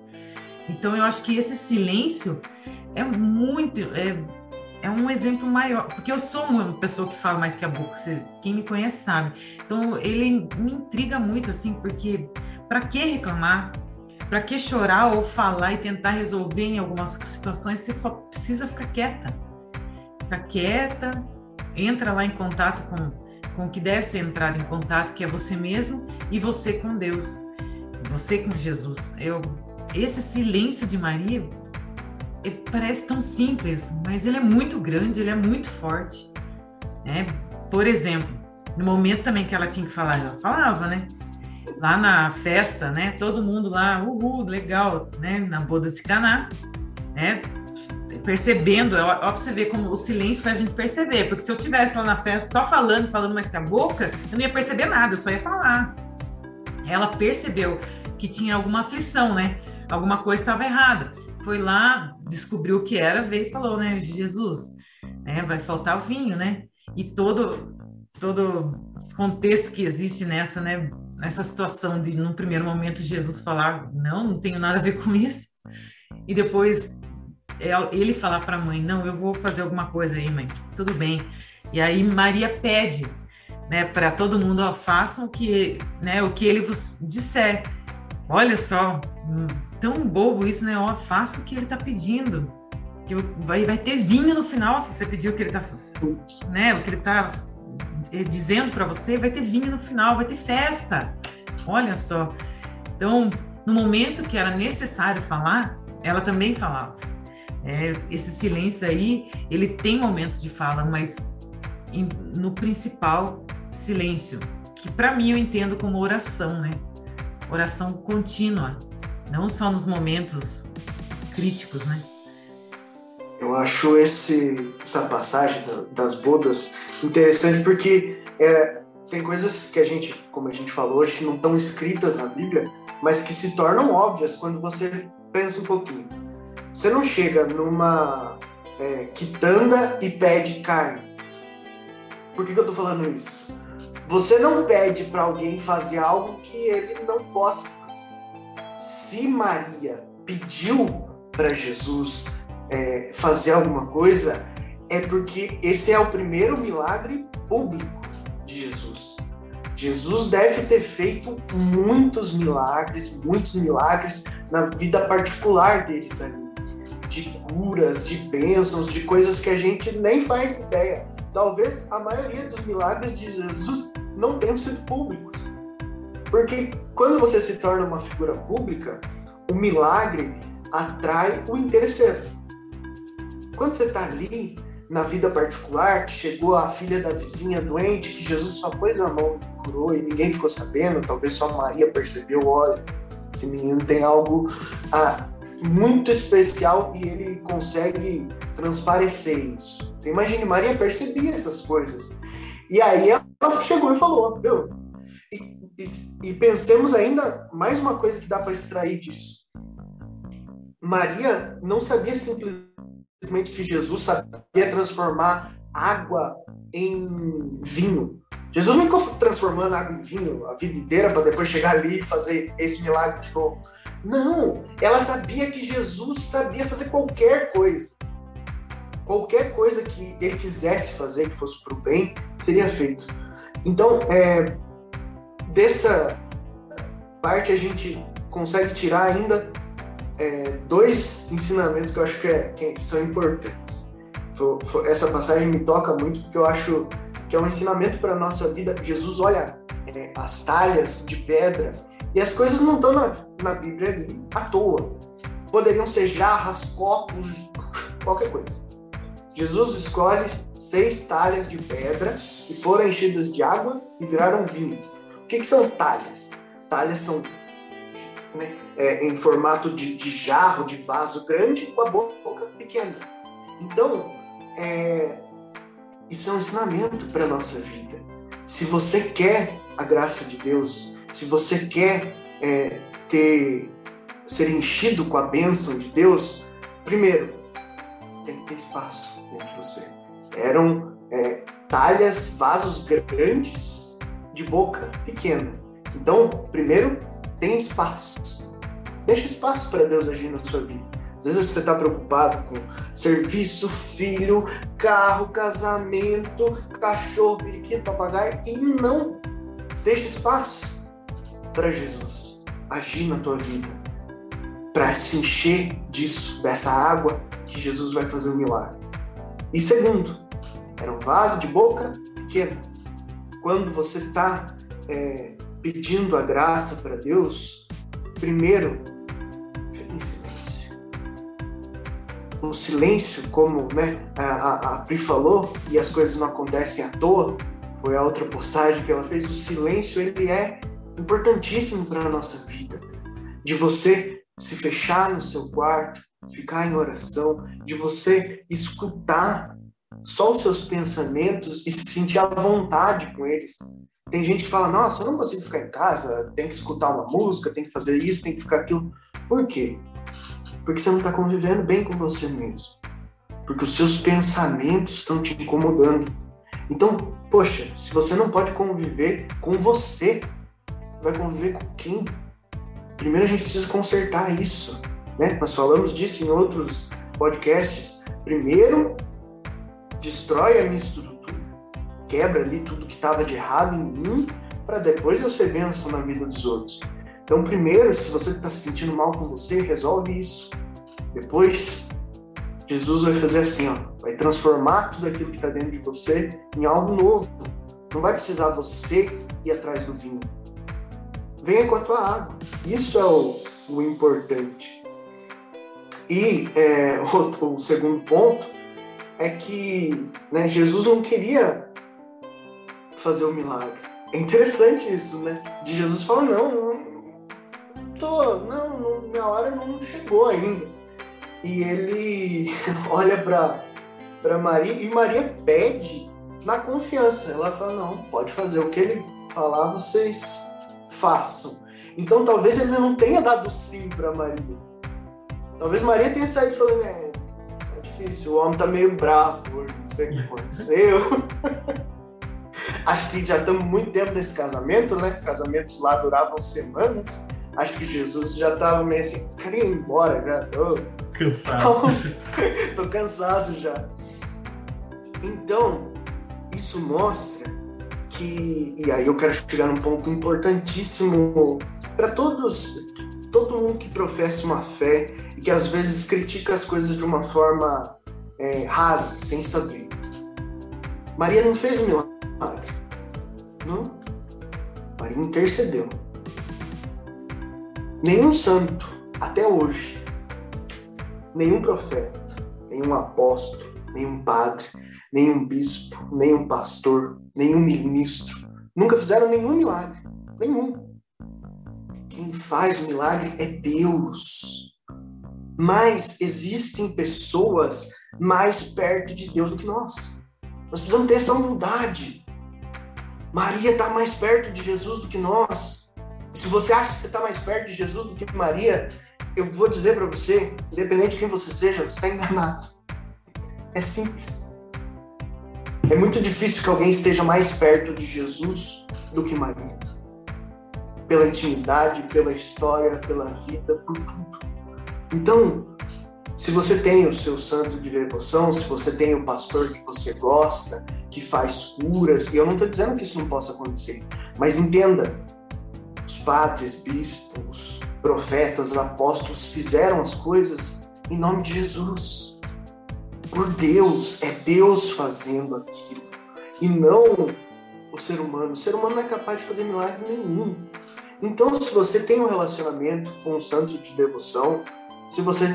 Então eu acho que esse silêncio é muito, é, é um exemplo maior, porque eu sou uma pessoa que fala mais que a boca, você, quem me conhece sabe. Então ele me intriga muito assim, porque para que reclamar? Para que chorar ou falar e tentar resolver em algumas situações? Você só precisa ficar quieta. Ficar quieta, entra lá em contato com com o que deve ser entrado em contato, que é você mesmo e você com Deus, você com Jesus. Eu, esse silêncio de Maria parece tão simples, mas ele é muito grande, ele é muito forte. Né? Por exemplo, no momento também que ela tinha que falar, ela falava, né? Lá na festa, né? Todo mundo lá, uhul, legal, né? Na boda de Caná, né? percebendo, ó, pra você ver como o silêncio faz a gente perceber, porque se eu tivesse lá na festa só falando, falando mais que a boca, eu não ia perceber nada, eu só ia falar. Ela percebeu que tinha alguma aflição, né? Alguma coisa estava errada. Foi lá, descobriu o que era, veio e falou, né? Jesus, né? vai faltar o vinho, né? E todo todo contexto que existe nessa, né? Nessa situação de, num primeiro momento, Jesus falar, não, não tenho nada a ver com isso. E depois é ele falar para a mãe: Não, eu vou fazer alguma coisa aí, mãe, tudo bem. E aí Maria pede né, para todo mundo: ó, façam o que, né, o que ele vos disser. Olha só, hum, tão bobo isso, né? Ó, faça o que ele está pedindo. Que vai, vai ter vinho no final se você pedir o que ele está, né? O que ele está eh, dizendo para você, vai ter vinho no final, vai ter festa. Olha só. Então, no momento que era necessário falar, ela também falava. É, esse silêncio aí, ele tem momentos de fala, mas em, no principal, silêncio, que para mim eu entendo como oração, né? Oração contínua, não só nos momentos críticos, né? Eu acho esse, essa passagem das bodas interessante porque é, tem coisas que a gente, como a gente falou hoje, que não estão escritas na Bíblia, mas que se tornam óbvias quando você pensa um pouquinho. Você não chega numa é, quitanda e pede carne. Por que, que eu tô falando isso? Você não pede para alguém fazer algo que ele não possa. Se Maria pediu para Jesus é, fazer alguma coisa, é porque esse é o primeiro milagre público de Jesus. Jesus deve ter feito muitos milagres, muitos milagres na vida particular deles ali de curas, de bênçãos, de coisas que a gente nem faz ideia. Talvez a maioria dos milagres de Jesus não tenham sido públicos. Porque quando você se torna uma figura pública, o milagre atrai o interesseiro. Quando você está ali, na vida particular, que chegou a filha da vizinha doente, que Jesus só pôs a mão e curou e ninguém ficou sabendo, talvez só Maria percebeu, olha, esse menino tem algo ah, muito especial e ele consegue transparecer isso. Então, imagine, Maria percebia essas coisas. E aí ela chegou e falou, viu? E, e, pensemos ainda mais uma coisa que dá para extrair disso. Maria não sabia simplesmente que Jesus sabia transformar água em vinho. Jesus não ficou transformando água em vinho a vida inteira para depois chegar ali e fazer esse milagre de novo. Não, ela sabia que Jesus sabia fazer qualquer coisa. Qualquer coisa que ele quisesse fazer, que fosse para o bem, seria feito. Então, é, dessa parte a gente consegue tirar ainda é, dois ensinamentos que eu acho que, é, que são importantes. Essa passagem me toca muito porque eu acho que é um ensinamento para a nossa vida. Jesus olha é, as talhas de pedra e as coisas não estão na, na Bíblia ali à toa. Poderiam ser jarras, copos, qualquer coisa. Jesus escolhe seis talhas de pedra que foram enchidas de água e viraram vinho. Que, que são talhas? Talhas são né, é, em formato de, de, jarro, de vaso grande, com a boca pequena. Então, é, isso é um ensinamento para a nossa vida. Se você quer a graça de Deus, se você quer é, ter, ser enchido com a bênção de Deus, primeiro, tem que ter espaço dentro de você. Eram é, talhas, vasos grandes de boca pequena. Então, primeiro, tem espaço. Deixa espaço para Deus agir na sua vida. Às vezes você está preocupado com serviço, filho, carro, casamento, cachorro, periquito, papagaio e não deixa espaço para Jesus agir na tua vida, para se encher disso, dessa água que Jesus vai fazer um milagre. E segundo, era um vaso de boca pequena. Quando você está é, pedindo a graça para Deus, primeiro, fique em silêncio. O silêncio, como né, a, a Pri falou, e as coisas não acontecem à toa, foi a outra postagem que ela fez, o silêncio ele é importantíssimo para a nossa vida. De você se fechar no seu quarto, ficar em oração, de você escutar só os seus pensamentos e se sentir à vontade com eles. Tem gente que fala, nossa, eu não consigo ficar em casa, tem que escutar uma música, tem que fazer isso, tem que ficar aquilo. Por quê? Porque você não está convivendo bem com você mesmo. Porque os seus pensamentos estão te incomodando. Então, poxa, se você não pode conviver com você, vai conviver com quem? Primeiro a gente precisa consertar isso. Né? Nós falamos disso em outros podcasts. Primeiro, destrói a minha estrutura quebra ali tudo que estava de errado em mim, para depois eu ser bênção na vida dos outros. Então, primeiro, se você está se sentindo mal com você, resolve isso. Depois, Jesus vai fazer assim, ó, vai transformar tudo aquilo que está dentro de você em algo novo. Não vai precisar você ir atrás do vinho. Venha com a tua água. Isso é o, o importante. E é, o, o, segundo ponto é que né, Jesus não queria fazer o milagre. É interessante isso, né? De Jesus falar, não, não tô, não, não, minha hora não chegou ainda. E ele olha para para Maria e Maria pede na confiança. Ela fala, não, pode fazer o que ele falar, vocês façam. Então talvez ele não tenha dado sim para Maria. Talvez Maria tenha saído falando, é difícil, o homem tá meio bravo hoje, não sei o que aconteceu. Acho que já estamos muito tempo nesse casamento, né? Casamentos lá duravam semanas. Acho que Jesus já estava meio assim, queria ir embora já. Tô cansado. tô cansado já. Então, isso mostra que. E aí eu quero chegar num ponto importantíssimo para todos, todo mundo que professa uma fé que às vezes critica as coisas de uma forma é, rasa, sem saber. Maria não fez um milagre. Não. Maria intercedeu. Nenhum santo, até hoje, nenhum profeta, nenhum apóstolo, nenhum padre, nenhum bispo, nenhum pastor, nenhum ministro. Nunca fizeram nenhum milagre. Nenhum. Quem faz o milagre é Deus. Mas existem pessoas mais perto de Deus do que nós. Nós precisamos ter essa humildade. Maria está mais perto de Jesus do que nós. Se você acha que você está mais perto de Jesus do que Maria, eu vou dizer para você, independente de quem você seja, você está enganado. É simples. É muito difícil que alguém esteja mais perto de Jesus do que Maria. Pela intimidade, pela história, pela vida, por tudo. Então, se você tem o seu santo de devoção, se você tem o pastor que você gosta, que faz curas, e eu não estou dizendo que isso não possa acontecer, mas entenda, os padres, bispos, profetas, apóstolos fizeram as coisas em nome de Jesus. Por Deus, é Deus fazendo aquilo. E não o ser humano. O ser humano não é capaz de fazer milagre nenhum. Então, se você tem um relacionamento com um santo de devoção, se você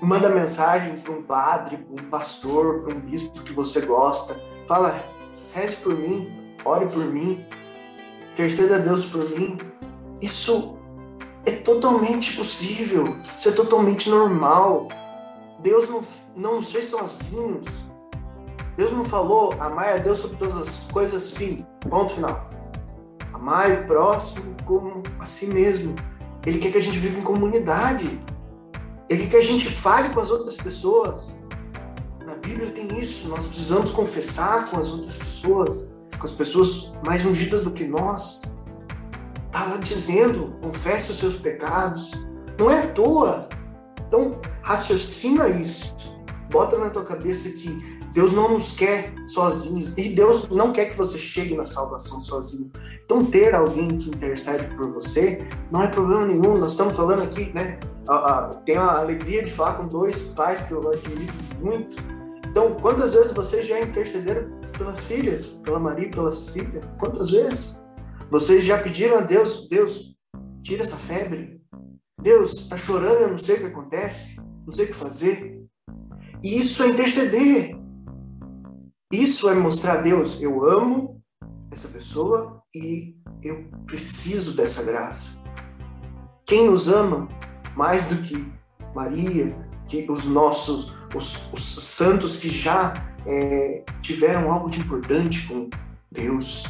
manda mensagem para um padre, para um pastor, para um bispo que você gosta, fala, reze por mim, ore por mim, terceira a Deus por mim. Isso é totalmente possível, isso é totalmente normal. Deus não, não nos fez sozinhos. Deus não falou, amai a Deus sobre todas as coisas, fim, ponto final. Amai o próximo como a si mesmo. Ele quer que a gente viva em comunidade. Ele quer que a gente fale com as outras pessoas. Na Bíblia tem isso, nós precisamos confessar com as outras pessoas, com as pessoas mais ungidas do que nós. Está lá dizendo, confesse os seus pecados. Não é à toa. Então, raciocina isso. Bota na tua cabeça que Deus não nos quer sozinhos. E Deus não quer que você chegue na salvação sozinho. Então, ter alguém que intercede por você não é problema nenhum. Nós estamos falando aqui, né? Tenho a alegria de falar com dois pais que eu admiro muito. Então, quantas vezes vocês já intercederam pelas filhas, pela Maria pela Cecília? Quantas vezes? Vocês já pediram a Deus, Deus, tira essa febre. Deus, está chorando, eu não sei o que acontece, não sei o que fazer. Isso é interceder. Isso é mostrar a Deus, eu amo essa pessoa e eu preciso dessa graça. Quem nos ama mais do que Maria, que os nossos, os, os santos que já é, tiveram algo de importante com Deus,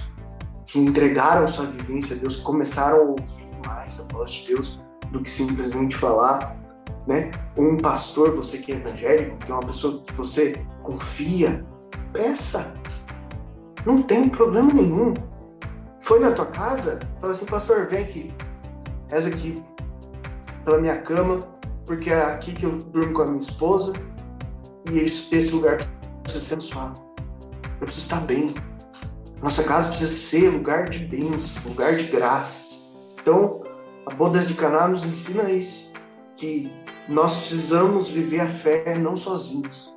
que entregaram sua vivência a Deus, começaram a ouvir mais a voz de Deus do que simplesmente falar, né? Um pastor, você que é evangélico, que é uma pessoa que você confia, peça. Não tem problema nenhum. Foi na tua casa, fala assim, pastor, vem aqui, reza aqui pela minha cama, porque é aqui que eu durmo com a minha esposa e esse lugar precisa ser abençoado. Eu preciso estar bem. Nossa casa precisa ser lugar de bênção, lugar de graça. Então, a Bodas de Caná nos ensina isso, que nós precisamos viver a fé não sozinhos,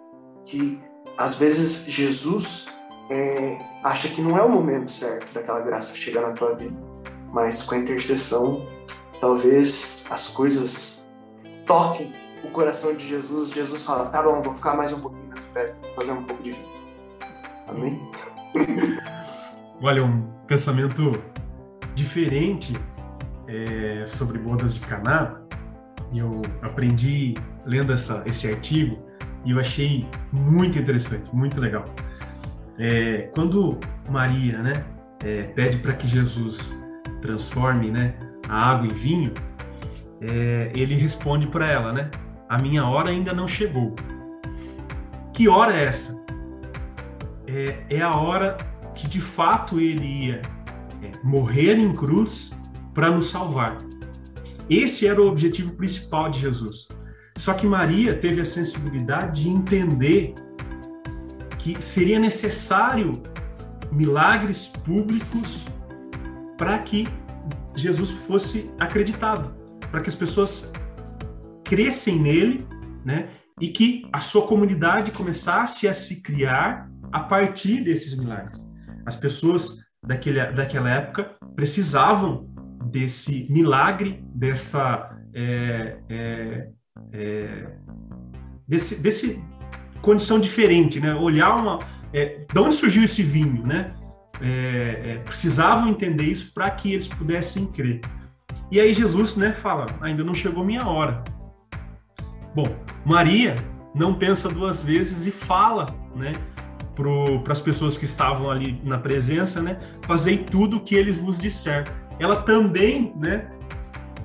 que às vezes Jesus é, acha que não é o momento certo daquela graça chegar na tua vida, mas com a intercessão, talvez as coisas toquem o coração de Jesus. Jesus fala: tá bom, vou ficar mais um pouquinho nessa festa, vou fazer um pouco de vida. Amém? Olha, um pensamento diferente é, sobre bodas de Caná. Eu aprendi lendo essa, esse artigo e eu achei muito interessante, muito legal. É, quando Maria, né, é, pede para que Jesus transforme, né, a água em vinho, é, ele responde para ela, né, a minha hora ainda não chegou. Que hora é essa? É, é a hora que de fato ele ia é, morrer em cruz para nos salvar. Esse era o objetivo principal de Jesus. Só que Maria teve a sensibilidade de entender que seria necessário milagres públicos para que Jesus fosse acreditado, para que as pessoas crescem nele, né? E que a sua comunidade começasse a se criar a partir desses milagres. As pessoas daquele, daquela época precisavam desse milagre, dessa. É, é, é, desse, desse, condição diferente, né? Olhar uma, é, de onde surgiu esse vinho, né? É, é, precisavam entender isso para que eles pudessem crer. E aí Jesus, né, fala: ainda não chegou minha hora. Bom, Maria não pensa duas vezes e fala, né, para as pessoas que estavam ali na presença, né, fazei tudo o que eles vos disser. Ela também, né,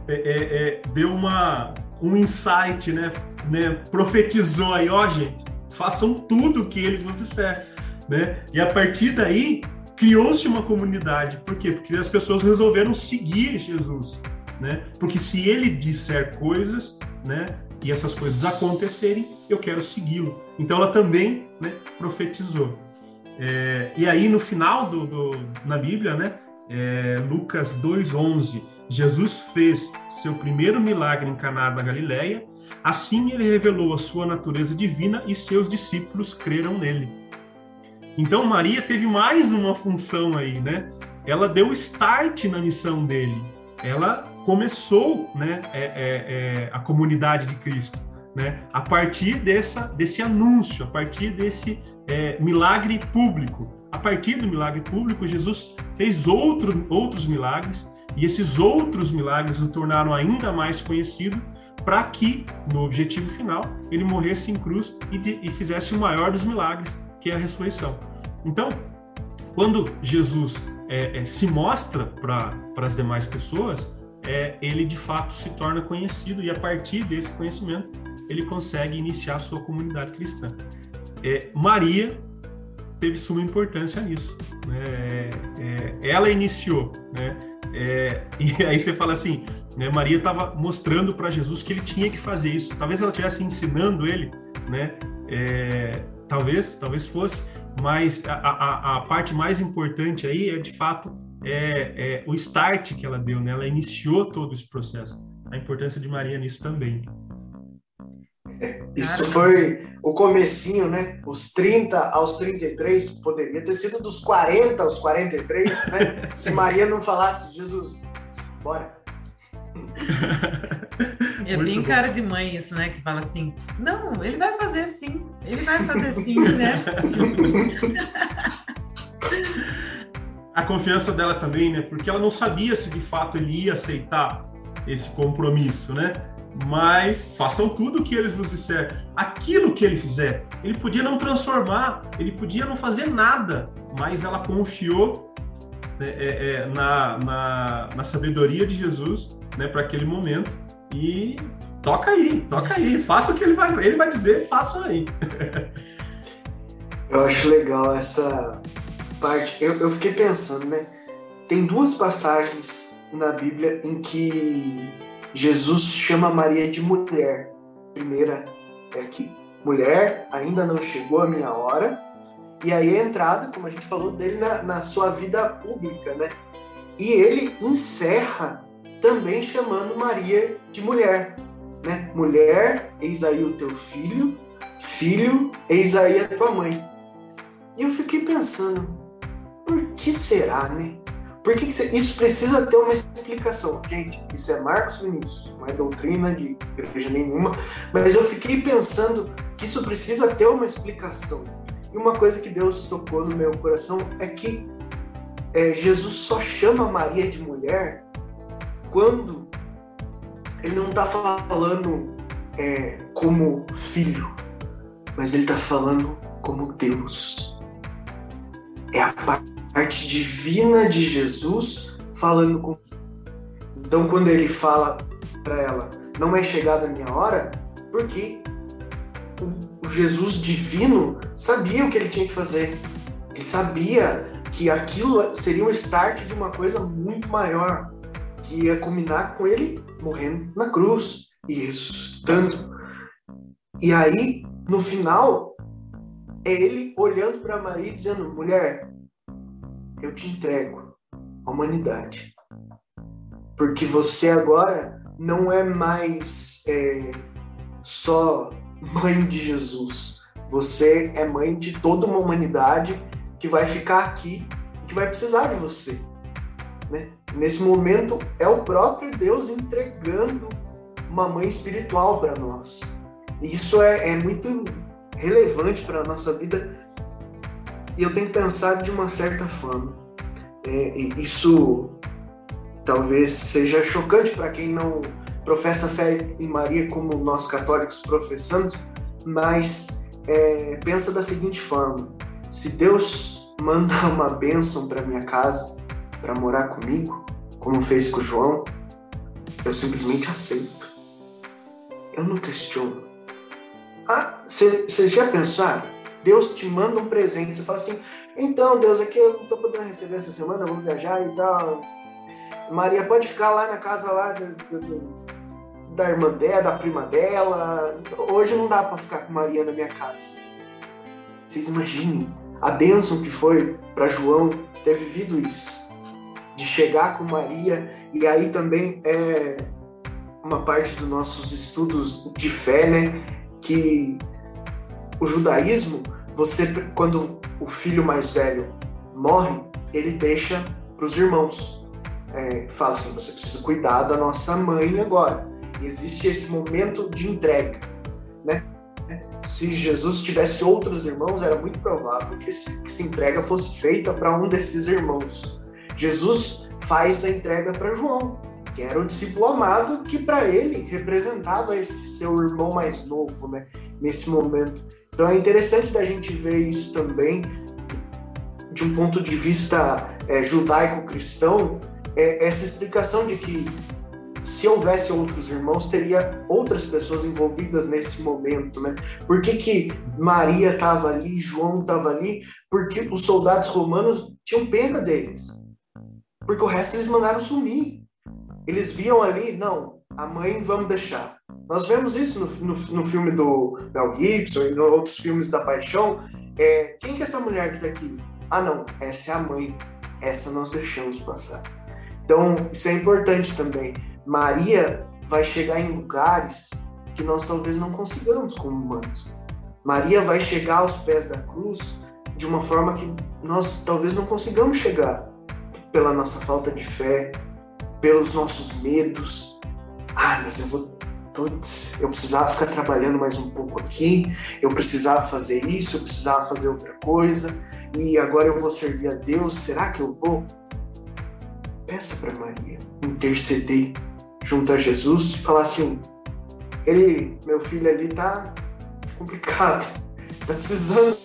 é, é, é deu uma um insight, né, né, profetizou aí, ó, gente, façam tudo o que ele vos disser, né? E a partir daí criou-se uma comunidade. Por quê? Porque as pessoas resolveram seguir Jesus, né? Porque se ele disser coisas, né, e essas coisas acontecerem, eu quero segui-lo. Então ela também, né, profetizou. É, e aí no final do, do na Bíblia, né, é, Lucas 2:11, Jesus fez seu primeiro milagre em Caná da Galileia Assim ele revelou a sua natureza divina e seus discípulos creram nele. Então Maria teve mais uma função aí, né? Ela deu start na missão dele. Ela começou, né, é, é, é, a comunidade de Cristo, né? A partir dessa, desse anúncio, a partir desse é, milagre público. A partir do milagre público, Jesus fez outro, outros milagres e esses outros milagres o tornaram ainda mais conhecido para que, no objetivo final, ele morresse em cruz e, de, e fizesse o maior dos milagres, que é a ressurreição. Então, quando Jesus é, é, se mostra para as demais pessoas, é, ele de fato se torna conhecido e a partir desse conhecimento ele consegue iniciar sua comunidade cristã. É, Maria teve suma importância nisso. Né? É, é, ela iniciou, né? e aí você fala assim, né? Maria estava mostrando para Jesus que ele tinha que fazer isso. Talvez ela estivesse ensinando ele, né? É, talvez, talvez fosse, mas a, a, a, parte mais importante aí é de fato é, é, o start que ela deu, né? Ela iniciou todo esse processo. A importância de Maria nisso também. Isso foi o comecinho, né? Os 30 aos 33, poderia ter sido dos 40 aos 43, né? Se Maria não falasse, Jesus, bora. É bem cara de mãe isso, né? Que fala assim, não, ele vai fazer sim, ele vai fazer sim, né? A confiança dela também, né? Porque ela não sabia se de fato ele ia aceitar esse compromisso, né? Mas façam tudo o que eles vos disser. Aquilo que ele fizer, ele podia não transformar, ele podia não fazer nada, mas ela confiou né, é, é, na, na, na sabedoria de Jesus né, para aquele momento e toca aí, toca aí, faça o que ele vai, ele vai dizer, façam aí. eu acho legal essa parte. Eu, eu fiquei pensando, né? Tem duas passagens na Bíblia em que Jesus chama Maria de mulher. Primeira é aqui: mulher, ainda não chegou a minha hora. E aí a entrada, como a gente falou, dele na, na sua vida pública, né? E ele encerra também chamando Maria de mulher. Né? Mulher, eis aí o teu filho, filho, eis aí a tua mãe. E eu fiquei pensando, por que será, né? Por que, que isso precisa ter uma explicação? Gente, isso é Marcos Vinícius, não é doutrina de igreja nenhuma, mas eu fiquei pensando que isso precisa ter uma explicação. E uma coisa que Deus tocou no meu coração é que é, Jesus só chama Maria de mulher quando ele não está falando é, como filho, mas ele está falando como Deus. É a parte divina de Jesus falando com. Então, quando ele fala para ela, não é chegada a minha hora, porque o Jesus divino sabia o que ele tinha que fazer. Ele sabia que aquilo seria um start de uma coisa muito maior que ia culminar com ele morrendo na cruz e ressuscitando. E aí, no final, é ele olhando para Maria e dizendo: mulher, eu te entrego a humanidade. Porque você agora não é mais é, só mãe de Jesus. Você é mãe de toda uma humanidade que vai ficar aqui e que vai precisar de você. Né? Nesse momento, é o próprio Deus entregando uma mãe espiritual para nós. E isso é, é, muito relevante para a nossa vida. E eu tenho pensado de uma certa forma. É, isso talvez seja chocante para quem não professa fé em Maria como nós católicos professamos, mas é, pensa da seguinte forma: se Deus manda uma bênção para minha casa, para morar comigo, como fez com o João, eu simplesmente aceito. Eu não questiono. Ah, você já pensaram? Deus te manda um presente, você fala assim, então Deus, aqui eu não estou podendo receber essa semana, eu vou viajar e tal. Maria pode ficar lá na casa lá do, do, da irmã dela, da prima dela. Hoje não dá para ficar com Maria na minha casa. Vocês imaginem a bênção que foi para João ter vivido isso. De chegar com Maria, e aí também é uma parte dos nossos estudos de fé, né? Que o judaísmo, você, quando o filho mais velho morre, ele deixa para os irmãos. É, fala assim: você precisa cuidar da nossa mãe agora existe esse momento de entrega, né? Se Jesus tivesse outros irmãos, era muito provável que essa entrega fosse feita para um desses irmãos. Jesus faz a entrega para João, que era o discípulo amado, que para ele representava esse seu irmão mais novo, né? Nesse momento. Então é interessante da gente ver isso também de um ponto de vista é, judaico-cristão, é, essa explicação de que se houvesse outros irmãos, teria outras pessoas envolvidas nesse momento, né? Por que, que Maria estava ali, João estava ali? Porque os soldados romanos tinham pena deles. Porque o resto eles mandaram sumir. Eles viam ali, não, a mãe vamos deixar. Nós vemos isso no, no, no filme do Mel Gibson e em outros filmes da Paixão. É, quem que é essa mulher que está aqui? Ah, não, essa é a mãe. Essa nós deixamos passar. Então, isso é importante também. Maria vai chegar em lugares que nós talvez não consigamos como humanos. Maria vai chegar aos pés da cruz de uma forma que nós talvez não consigamos chegar pela nossa falta de fé, pelos nossos medos. Ah, mas eu vou Putz, eu precisava ficar trabalhando mais um pouco aqui, eu precisava fazer isso, eu precisava fazer outra coisa, e agora eu vou servir a Deus, será que eu vou? Peça para Maria interceder junto a Jesus e falar assim: ele, meu filho ali tá complicado, tá precisando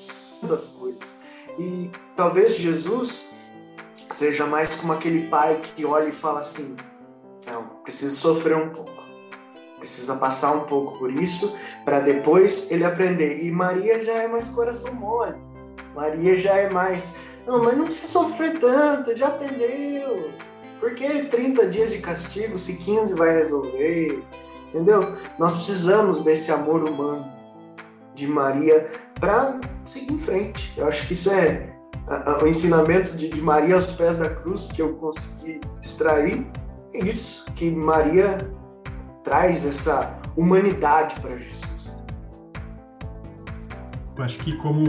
das coisas. E talvez Jesus seja mais como aquele pai que olha e fala assim: não, precisa sofrer um pouco, precisa passar um pouco por isso para depois ele aprender. E Maria já é mais coração mole, Maria já é mais, não, mas não precisa sofrer tanto, já aprendeu por que 30 dias de castigo se 15 vai resolver? Entendeu? Nós precisamos desse amor humano de Maria para seguir em frente. Eu acho que isso é o ensinamento de, Maria aos pés da cruz que eu consegui extrair. É isso, que Maria traz essa humanidade para Jesus. Eu acho que como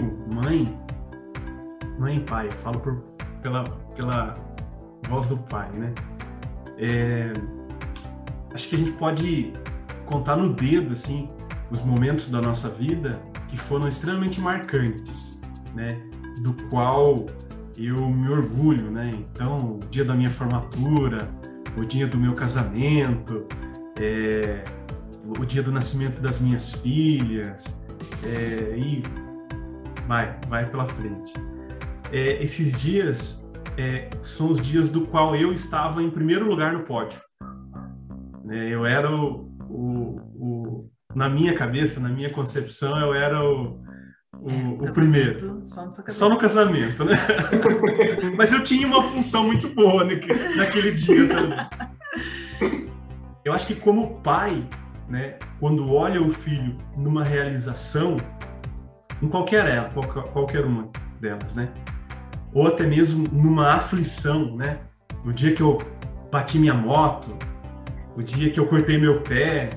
mãe, mãe e pai, eu falo por, pela, pela voz do Pai, né? É, acho que a gente pode contar no dedo, assim, os momentos da nossa vida que foram extremamente marcantes, né? Do qual eu me orgulho, né? Então, o dia da minha formatura, o dia do meu casamento, é, o dia do nascimento das minhas filhas, é, e vai, vai pela frente. É, esses dias é, são os dias do qual eu estava em primeiro lugar no pódio. É, eu era o, o, o, na minha cabeça, na minha concepção, eu era o, o, é, o primeiro. Só no, só no, casamento, né? Mas eu tinha uma função muito boa naquele dia também. Eu acho que como pai, né, quando olha o filho numa realização, em qualquer ela, qualquer, qualquer uma delas, né? ou até mesmo numa aflição, né? No dia que eu bati minha moto, o dia que eu cortei meu pé,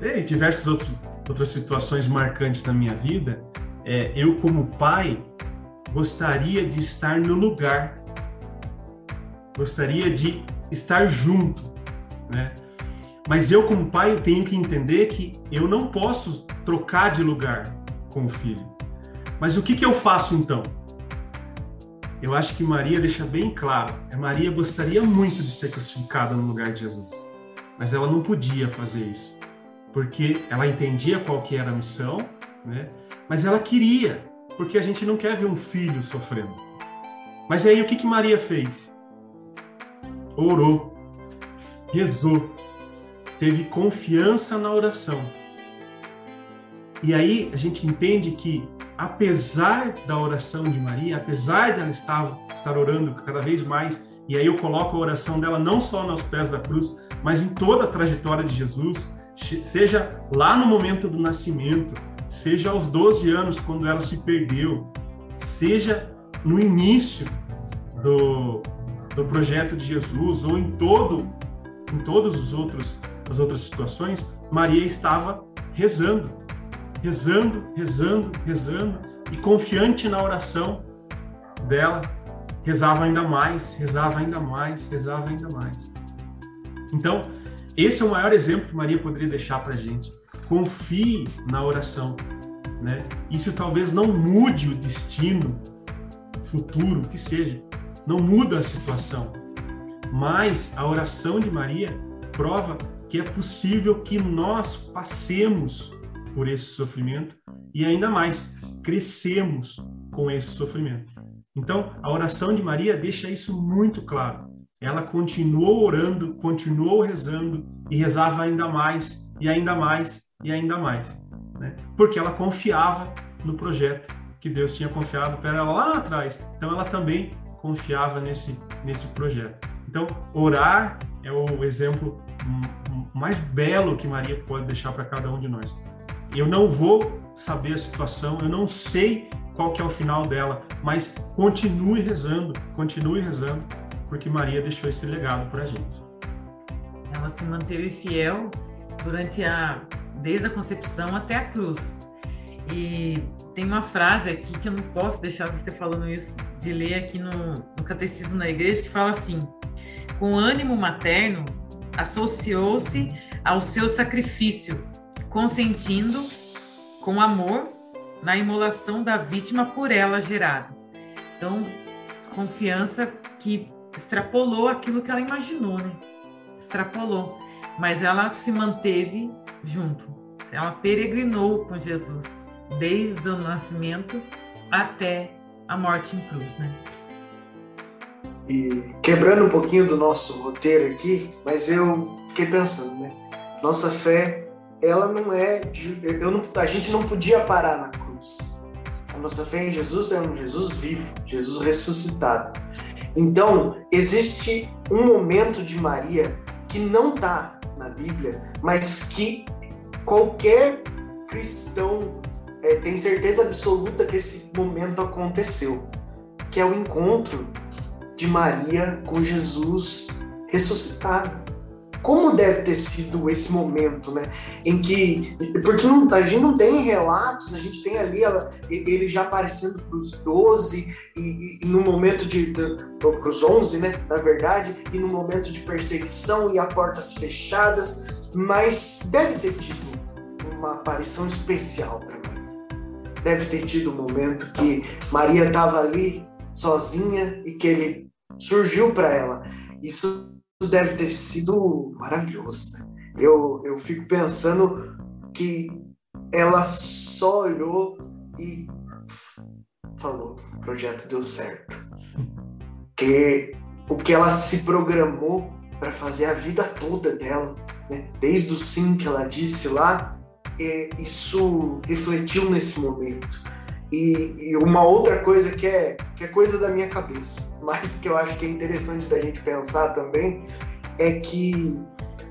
e diversas outras, outras situações marcantes na minha vida, é, eu como pai gostaria de estar no lugar, gostaria de estar junto, né? Mas eu como pai tenho que entender que eu não posso trocar de lugar, com o filho. Mas o que, que eu faço então? Eu acho que Maria deixa bem claro. É, Maria gostaria muito de ser crucificada no lugar de Jesus, mas ela não podia fazer isso, porque ela entendia qual que era a missão, né? Mas ela queria, porque a gente não quer ver um filho sofrendo. Mas aí o que que Maria fez? Orou, rezou, teve confiança na oração. E aí a gente entende que apesar da oração de Maria, apesar dela estar, estar orando cada vez mais, e aí eu coloco a oração dela não só nos pés da cruz, mas em toda a trajetória de Jesus, seja lá no momento do nascimento, seja aos 12 anos, quando ela se perdeu, seja no início do, do projeto de Jesus, ou em todo em todos os outros as outras situações, Maria estava rezando, rezando, rezando, rezando e confiante na oração dela, rezava ainda mais, rezava ainda mais, rezava ainda mais. Então, esse é o maior exemplo que Maria poderia deixar para gente. Confie na oração. Né? Isso talvez não mude o destino futuro, que seja, não muda a situação, mas a oração de Maria prova que é possível que nós passemos por esse sofrimento e ainda mais crescemos com esse sofrimento. Então, a oração de Maria deixa isso muito claro. Ela continuou orando, continuou rezando e rezava ainda mais e ainda mais e ainda mais, né? Porque ela confiava no projeto que Deus tinha confiado para ela lá atrás. Então, ela também confiava nesse nesse projeto. Então, orar é o exemplo mais belo que Maria pode deixar para cada um de nós. Eu não vou saber a situação, eu não sei qual que é o final dela, mas continue rezando, continue rezando, porque Maria deixou esse legado para a gente. Ela se manteve fiel durante a desde a concepção até a cruz. E tem uma frase aqui que eu não posso deixar você falando isso de ler aqui no, no catecismo na igreja que fala assim: com ânimo materno associou-se ao seu sacrifício, consentindo com amor na imolação da vítima por ela gerado. Então, confiança que extrapolou aquilo que ela imaginou, né? Extrapolou. Mas ela se manteve junto. Ela peregrinou com Jesus desde o nascimento até a morte em cruz, né? E quebrando um pouquinho do nosso roteiro aqui, mas eu fiquei pensando, né? Nossa fé, ela não é. Eu não, a gente não podia parar na cruz. A nossa fé em Jesus é um Jesus vivo, Jesus ressuscitado. Então, existe um momento de Maria que não está na Bíblia, mas que qualquer cristão é, tem certeza absoluta que esse momento aconteceu, que é o encontro de Maria com Jesus ressuscitado. Como deve ter sido esse momento, né? Em que. Porque não, a gente não tem relatos, a gente tem ali ela, ele já aparecendo para os 12, e, e, no momento de. para os 11, né? Na verdade, e no momento de perseguição e a portas fechadas, mas deve ter tido uma aparição especial para mim. Deve ter tido um momento que Maria estava ali sozinha e que ele surgiu para ela. Isso deve ter sido maravilhoso. Né? Eu, eu fico pensando que ela só olhou e falou: o projeto deu certo. Que o que ela se programou para fazer a vida toda dela, né? desde o sim que ela disse lá, isso refletiu nesse momento. E, e, uma outra coisa que é, que é coisa da minha cabeça, mas que eu acho que é interessante da gente pensar também, é que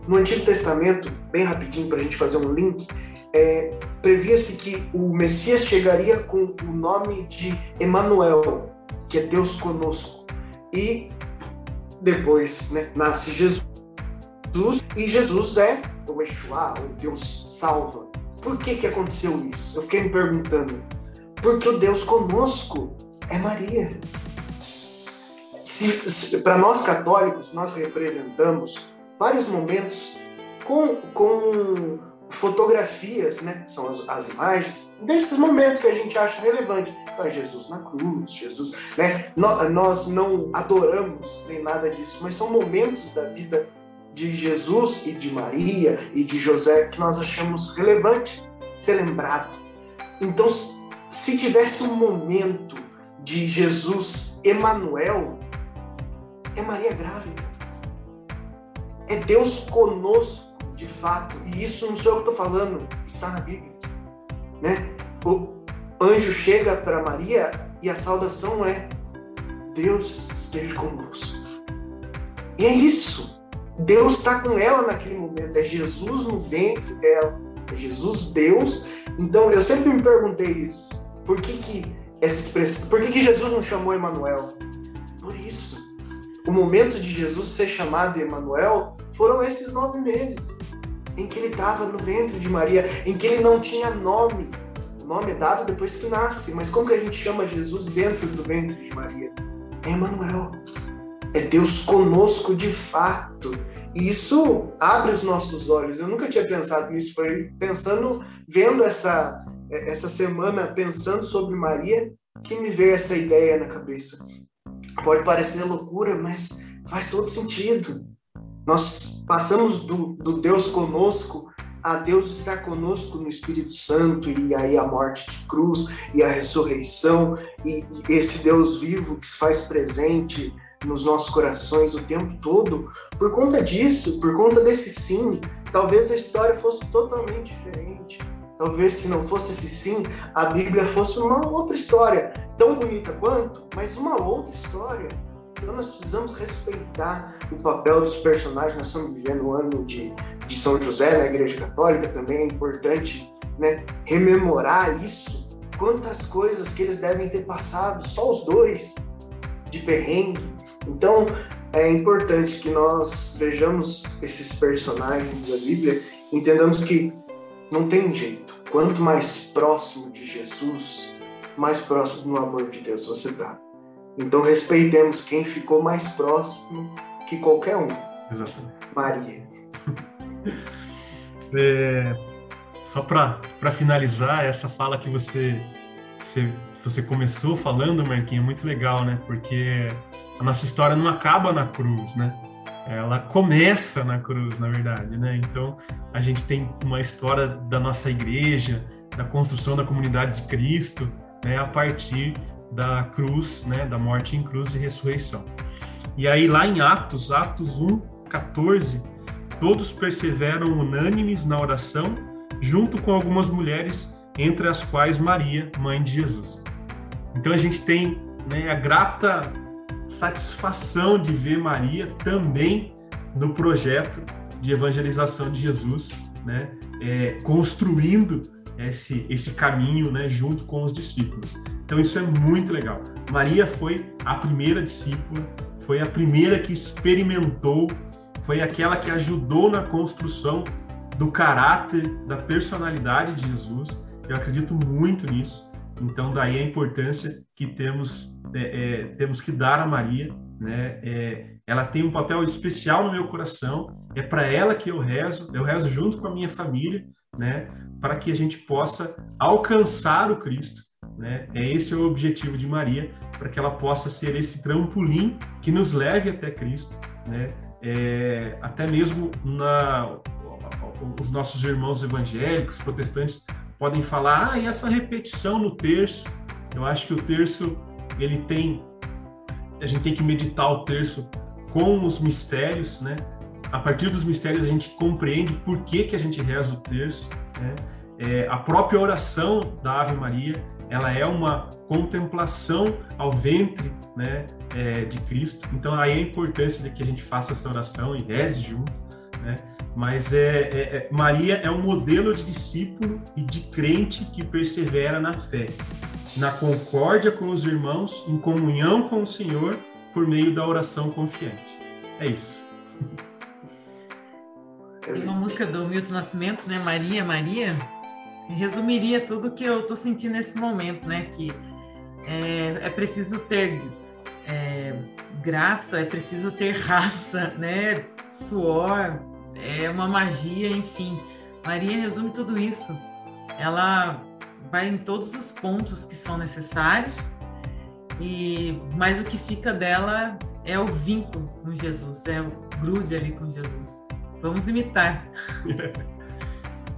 no Antigo Testamento, bem rapidinho para a gente fazer um link, é, previa-se que o Messias chegaria com o nome de Emanuel, que é Deus conosco. E depois né, nasce Jesus, e Jesus é o Yeshua, o Deus salva. Por que, que aconteceu isso? Eu fiquei me perguntando porque o Deus conosco é Maria. Se, se para nós católicos, nós representamos vários momentos com, com fotografias, né? São as, as, imagens desses momentos que a gente acha relevante. Então, Jesus na cruz, Jesus, né? Nós não adoramos nem nada disso, mas são momentos da vida de Jesus e de Maria e de José que nós achamos relevante ser lembrado. Então, se tivesse um momento de Jesus Emanuel, é Maria grávida. É Deus conosco, de fato. E isso não sou eu que estou falando, está na Bíblia. Né? O anjo chega para Maria e a saudação é: Deus esteja conosco. E é isso. Deus está com ela naquele momento. É Jesus no ventre dela. É Jesus Deus. Então eu sempre me perguntei isso. Por que, que essa expressão. Por que, que Jesus não chamou Emanuel? Por isso. O momento de Jesus ser chamado Emanuel foram esses nove meses em que ele estava no ventre de Maria, em que ele não tinha nome. O nome é dado depois que nasce, mas como que a gente chama Jesus dentro do ventre de Maria? É Emanuel. É Deus conosco de fato. E isso abre os nossos olhos. Eu nunca tinha pensado nisso, foi pensando, vendo essa essa semana pensando sobre Maria que me veio essa ideia na cabeça. Pode parecer loucura, mas faz todo sentido. Nós passamos do, do Deus conosco a Deus estar conosco no Espírito Santo e aí a morte de cruz e a ressurreição e, e esse Deus vivo que se faz presente nos nossos corações o tempo todo. Por conta disso, por conta desse sim, talvez a história fosse totalmente diferente. Talvez se não fosse esse sim, a Bíblia fosse uma outra história, tão bonita quanto, mas uma outra história. Então nós precisamos respeitar o papel dos personagens. Nós estamos vivendo o ano de, de São José na Igreja Católica, também é importante né, rememorar isso. Quantas coisas que eles devem ter passado, só os dois, de perrengue. Então é importante que nós vejamos esses personagens da Bíblia, entendamos que não tem jeito. Quanto mais próximo de Jesus, mais próximo do amor de Deus você está. Então respeitemos quem ficou mais próximo que qualquer um. Exatamente. Maria. é, só para finalizar essa fala que você, você, você começou falando, Marquinhos, é muito legal, né? Porque a nossa história não acaba na cruz, né? Ela começa na cruz, na verdade, né? Então, a gente tem uma história da nossa igreja, da construção da comunidade de Cristo, né, a partir da cruz, né, da morte em cruz e ressurreição. E aí lá em Atos, Atos 1, 14, todos perseveram unânimes na oração, junto com algumas mulheres, entre as quais Maria, mãe de Jesus. Então a gente tem né, a grata satisfação de ver Maria também no projeto de evangelização de Jesus, né, é, construindo esse, esse caminho né, junto com os discípulos. Então isso é muito legal. Maria foi a primeira discípula, foi a primeira que experimentou, foi aquela que ajudou na construção do caráter, da personalidade de Jesus. Eu acredito muito nisso. Então daí a importância que temos é, é, temos que dar a Maria, né? É, ela tem um papel especial no meu coração. É para ela que eu rezo. Eu rezo junto com a minha família, né? Para que a gente possa alcançar o Cristo, né? É esse o objetivo de Maria, para que ela possa ser esse trampolim que nos leve até Cristo, né? É, até mesmo na os nossos irmãos evangélicos, protestantes podem falar, ah, e essa repetição no terço? Eu acho que o terço ele tem a gente tem que meditar o terço com os mistérios, né? A partir dos mistérios a gente compreende por que que a gente reza o terço, né? É, a própria oração da Ave Maria, ela é uma contemplação ao ventre, né, é, de Cristo. Então aí a importância de que a gente faça essa oração e reze junto, né? Mas é, é, é Maria é um modelo de discípulo e de crente que persevera na fé na concórdia com os irmãos, em comunhão com o Senhor, por meio da oração confiante. É isso. Tem uma música do Milton Nascimento, né? Maria, Maria, resumiria tudo o que eu estou sentindo nesse momento, né? Que é, é preciso ter é, graça, é preciso ter raça, né? Suor, é uma magia, enfim, Maria resume tudo isso. Ela vai em todos os pontos que são necessários e mas o que fica dela é o vínculo com Jesus, é o grude ali com Jesus. Vamos imitar.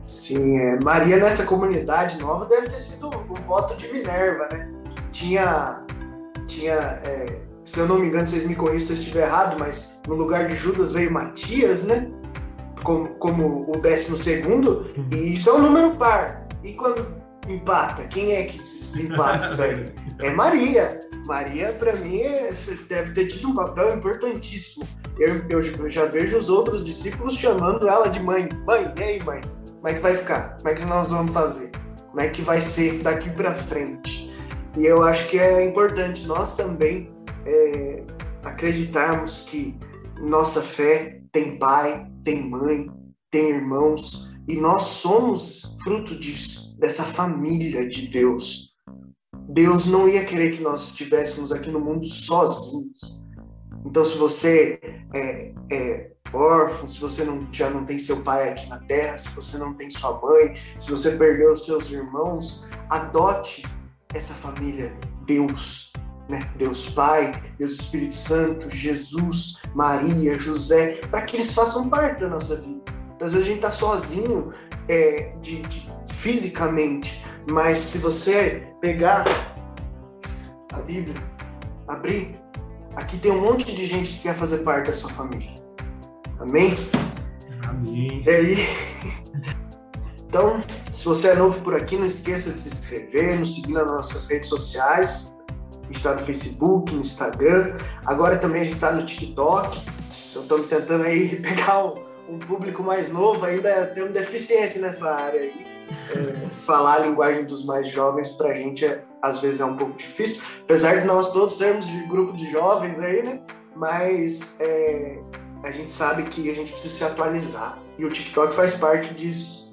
Sim, é, Maria nessa comunidade nova deve ter sido o voto de Minerva, né? Tinha, tinha é, se eu não me engano, vocês me corrigem se eu estiver errado, mas no lugar de Judas veio Matias, né? Como, como o décimo segundo, e isso é um número par. E quando empata, quem é que empata isso aí? É Maria. Maria, para mim, é, deve ter tido um papel importantíssimo. Eu, eu, eu, já vejo os outros discípulos chamando ela de mãe. Mãe, e aí, mãe? Como é que vai ficar? Como é que nós vamos fazer? Como é que vai ser daqui para frente? E eu acho que é importante nós também é, acreditarmos que nossa fé tem pai, tem mãe, tem irmãos, e nós somos fruto disso, dessa família de Deus. Deus não ia querer que nós estivéssemos aqui no mundo sozinhos. Então, se você é, é órfão, se você não, já não tem seu pai aqui na terra, se você não tem sua mãe, se você perdeu seus irmãos, adote essa família Deus, né? Deus Pai, Deus Espírito Santo, Jesus, Maria, José, para que eles façam parte da nossa vida. Às vezes a gente está sozinho é, de, de, fisicamente, mas se você pegar a Bíblia, abrir, aqui tem um monte de gente que quer fazer parte da sua família. Amém? Amém. E aí? Então, se você é novo por aqui, não esqueça de se inscrever, nos seguir nas nossas redes sociais gente está no Facebook, no Instagram, agora também a gente está no TikTok. Então estamos tentando aí pegar um, um, público mais novo, ainda temos deficiência nessa área aí. É, falar a linguagem dos mais jovens para a gente é, às vezes é um pouco difícil, apesar de nós todos sermos de grupo de jovens aí, né? Mas é, a gente sabe que a gente precisa se atualizar e o TikTok faz parte disso.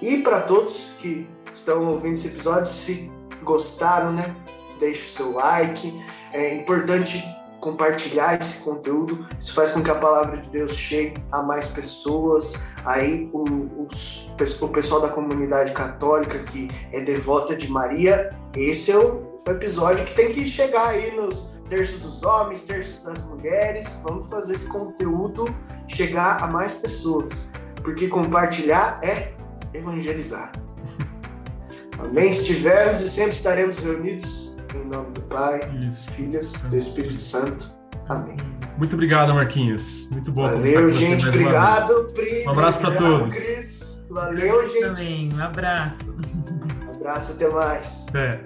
E para todos que estão ouvindo esse episódio, se gostaram, né? Deixe o seu like. É importante compartilhar esse conteúdo. Isso faz com que a palavra de Deus chegue a mais pessoas. Aí o, os, o pessoal da comunidade católica que é devota de Maria, esse é o episódio que tem que chegar aí nos terços dos homens, terços das mulheres. Vamos fazer esse conteúdo chegar a mais pessoas, porque compartilhar é evangelizar. Amém? Estivermos e sempre estaremos reunidos em nome do Pai, Isso. Filho, do Espírito Santo. Amém. Muito obrigado, Marquinhos. Muito bom. Valeu, gente. Obrigado, Pri. Um abraço para todos. Cris. Valeu, gente. Também. Um abraço. Um abraço, até mais. Até.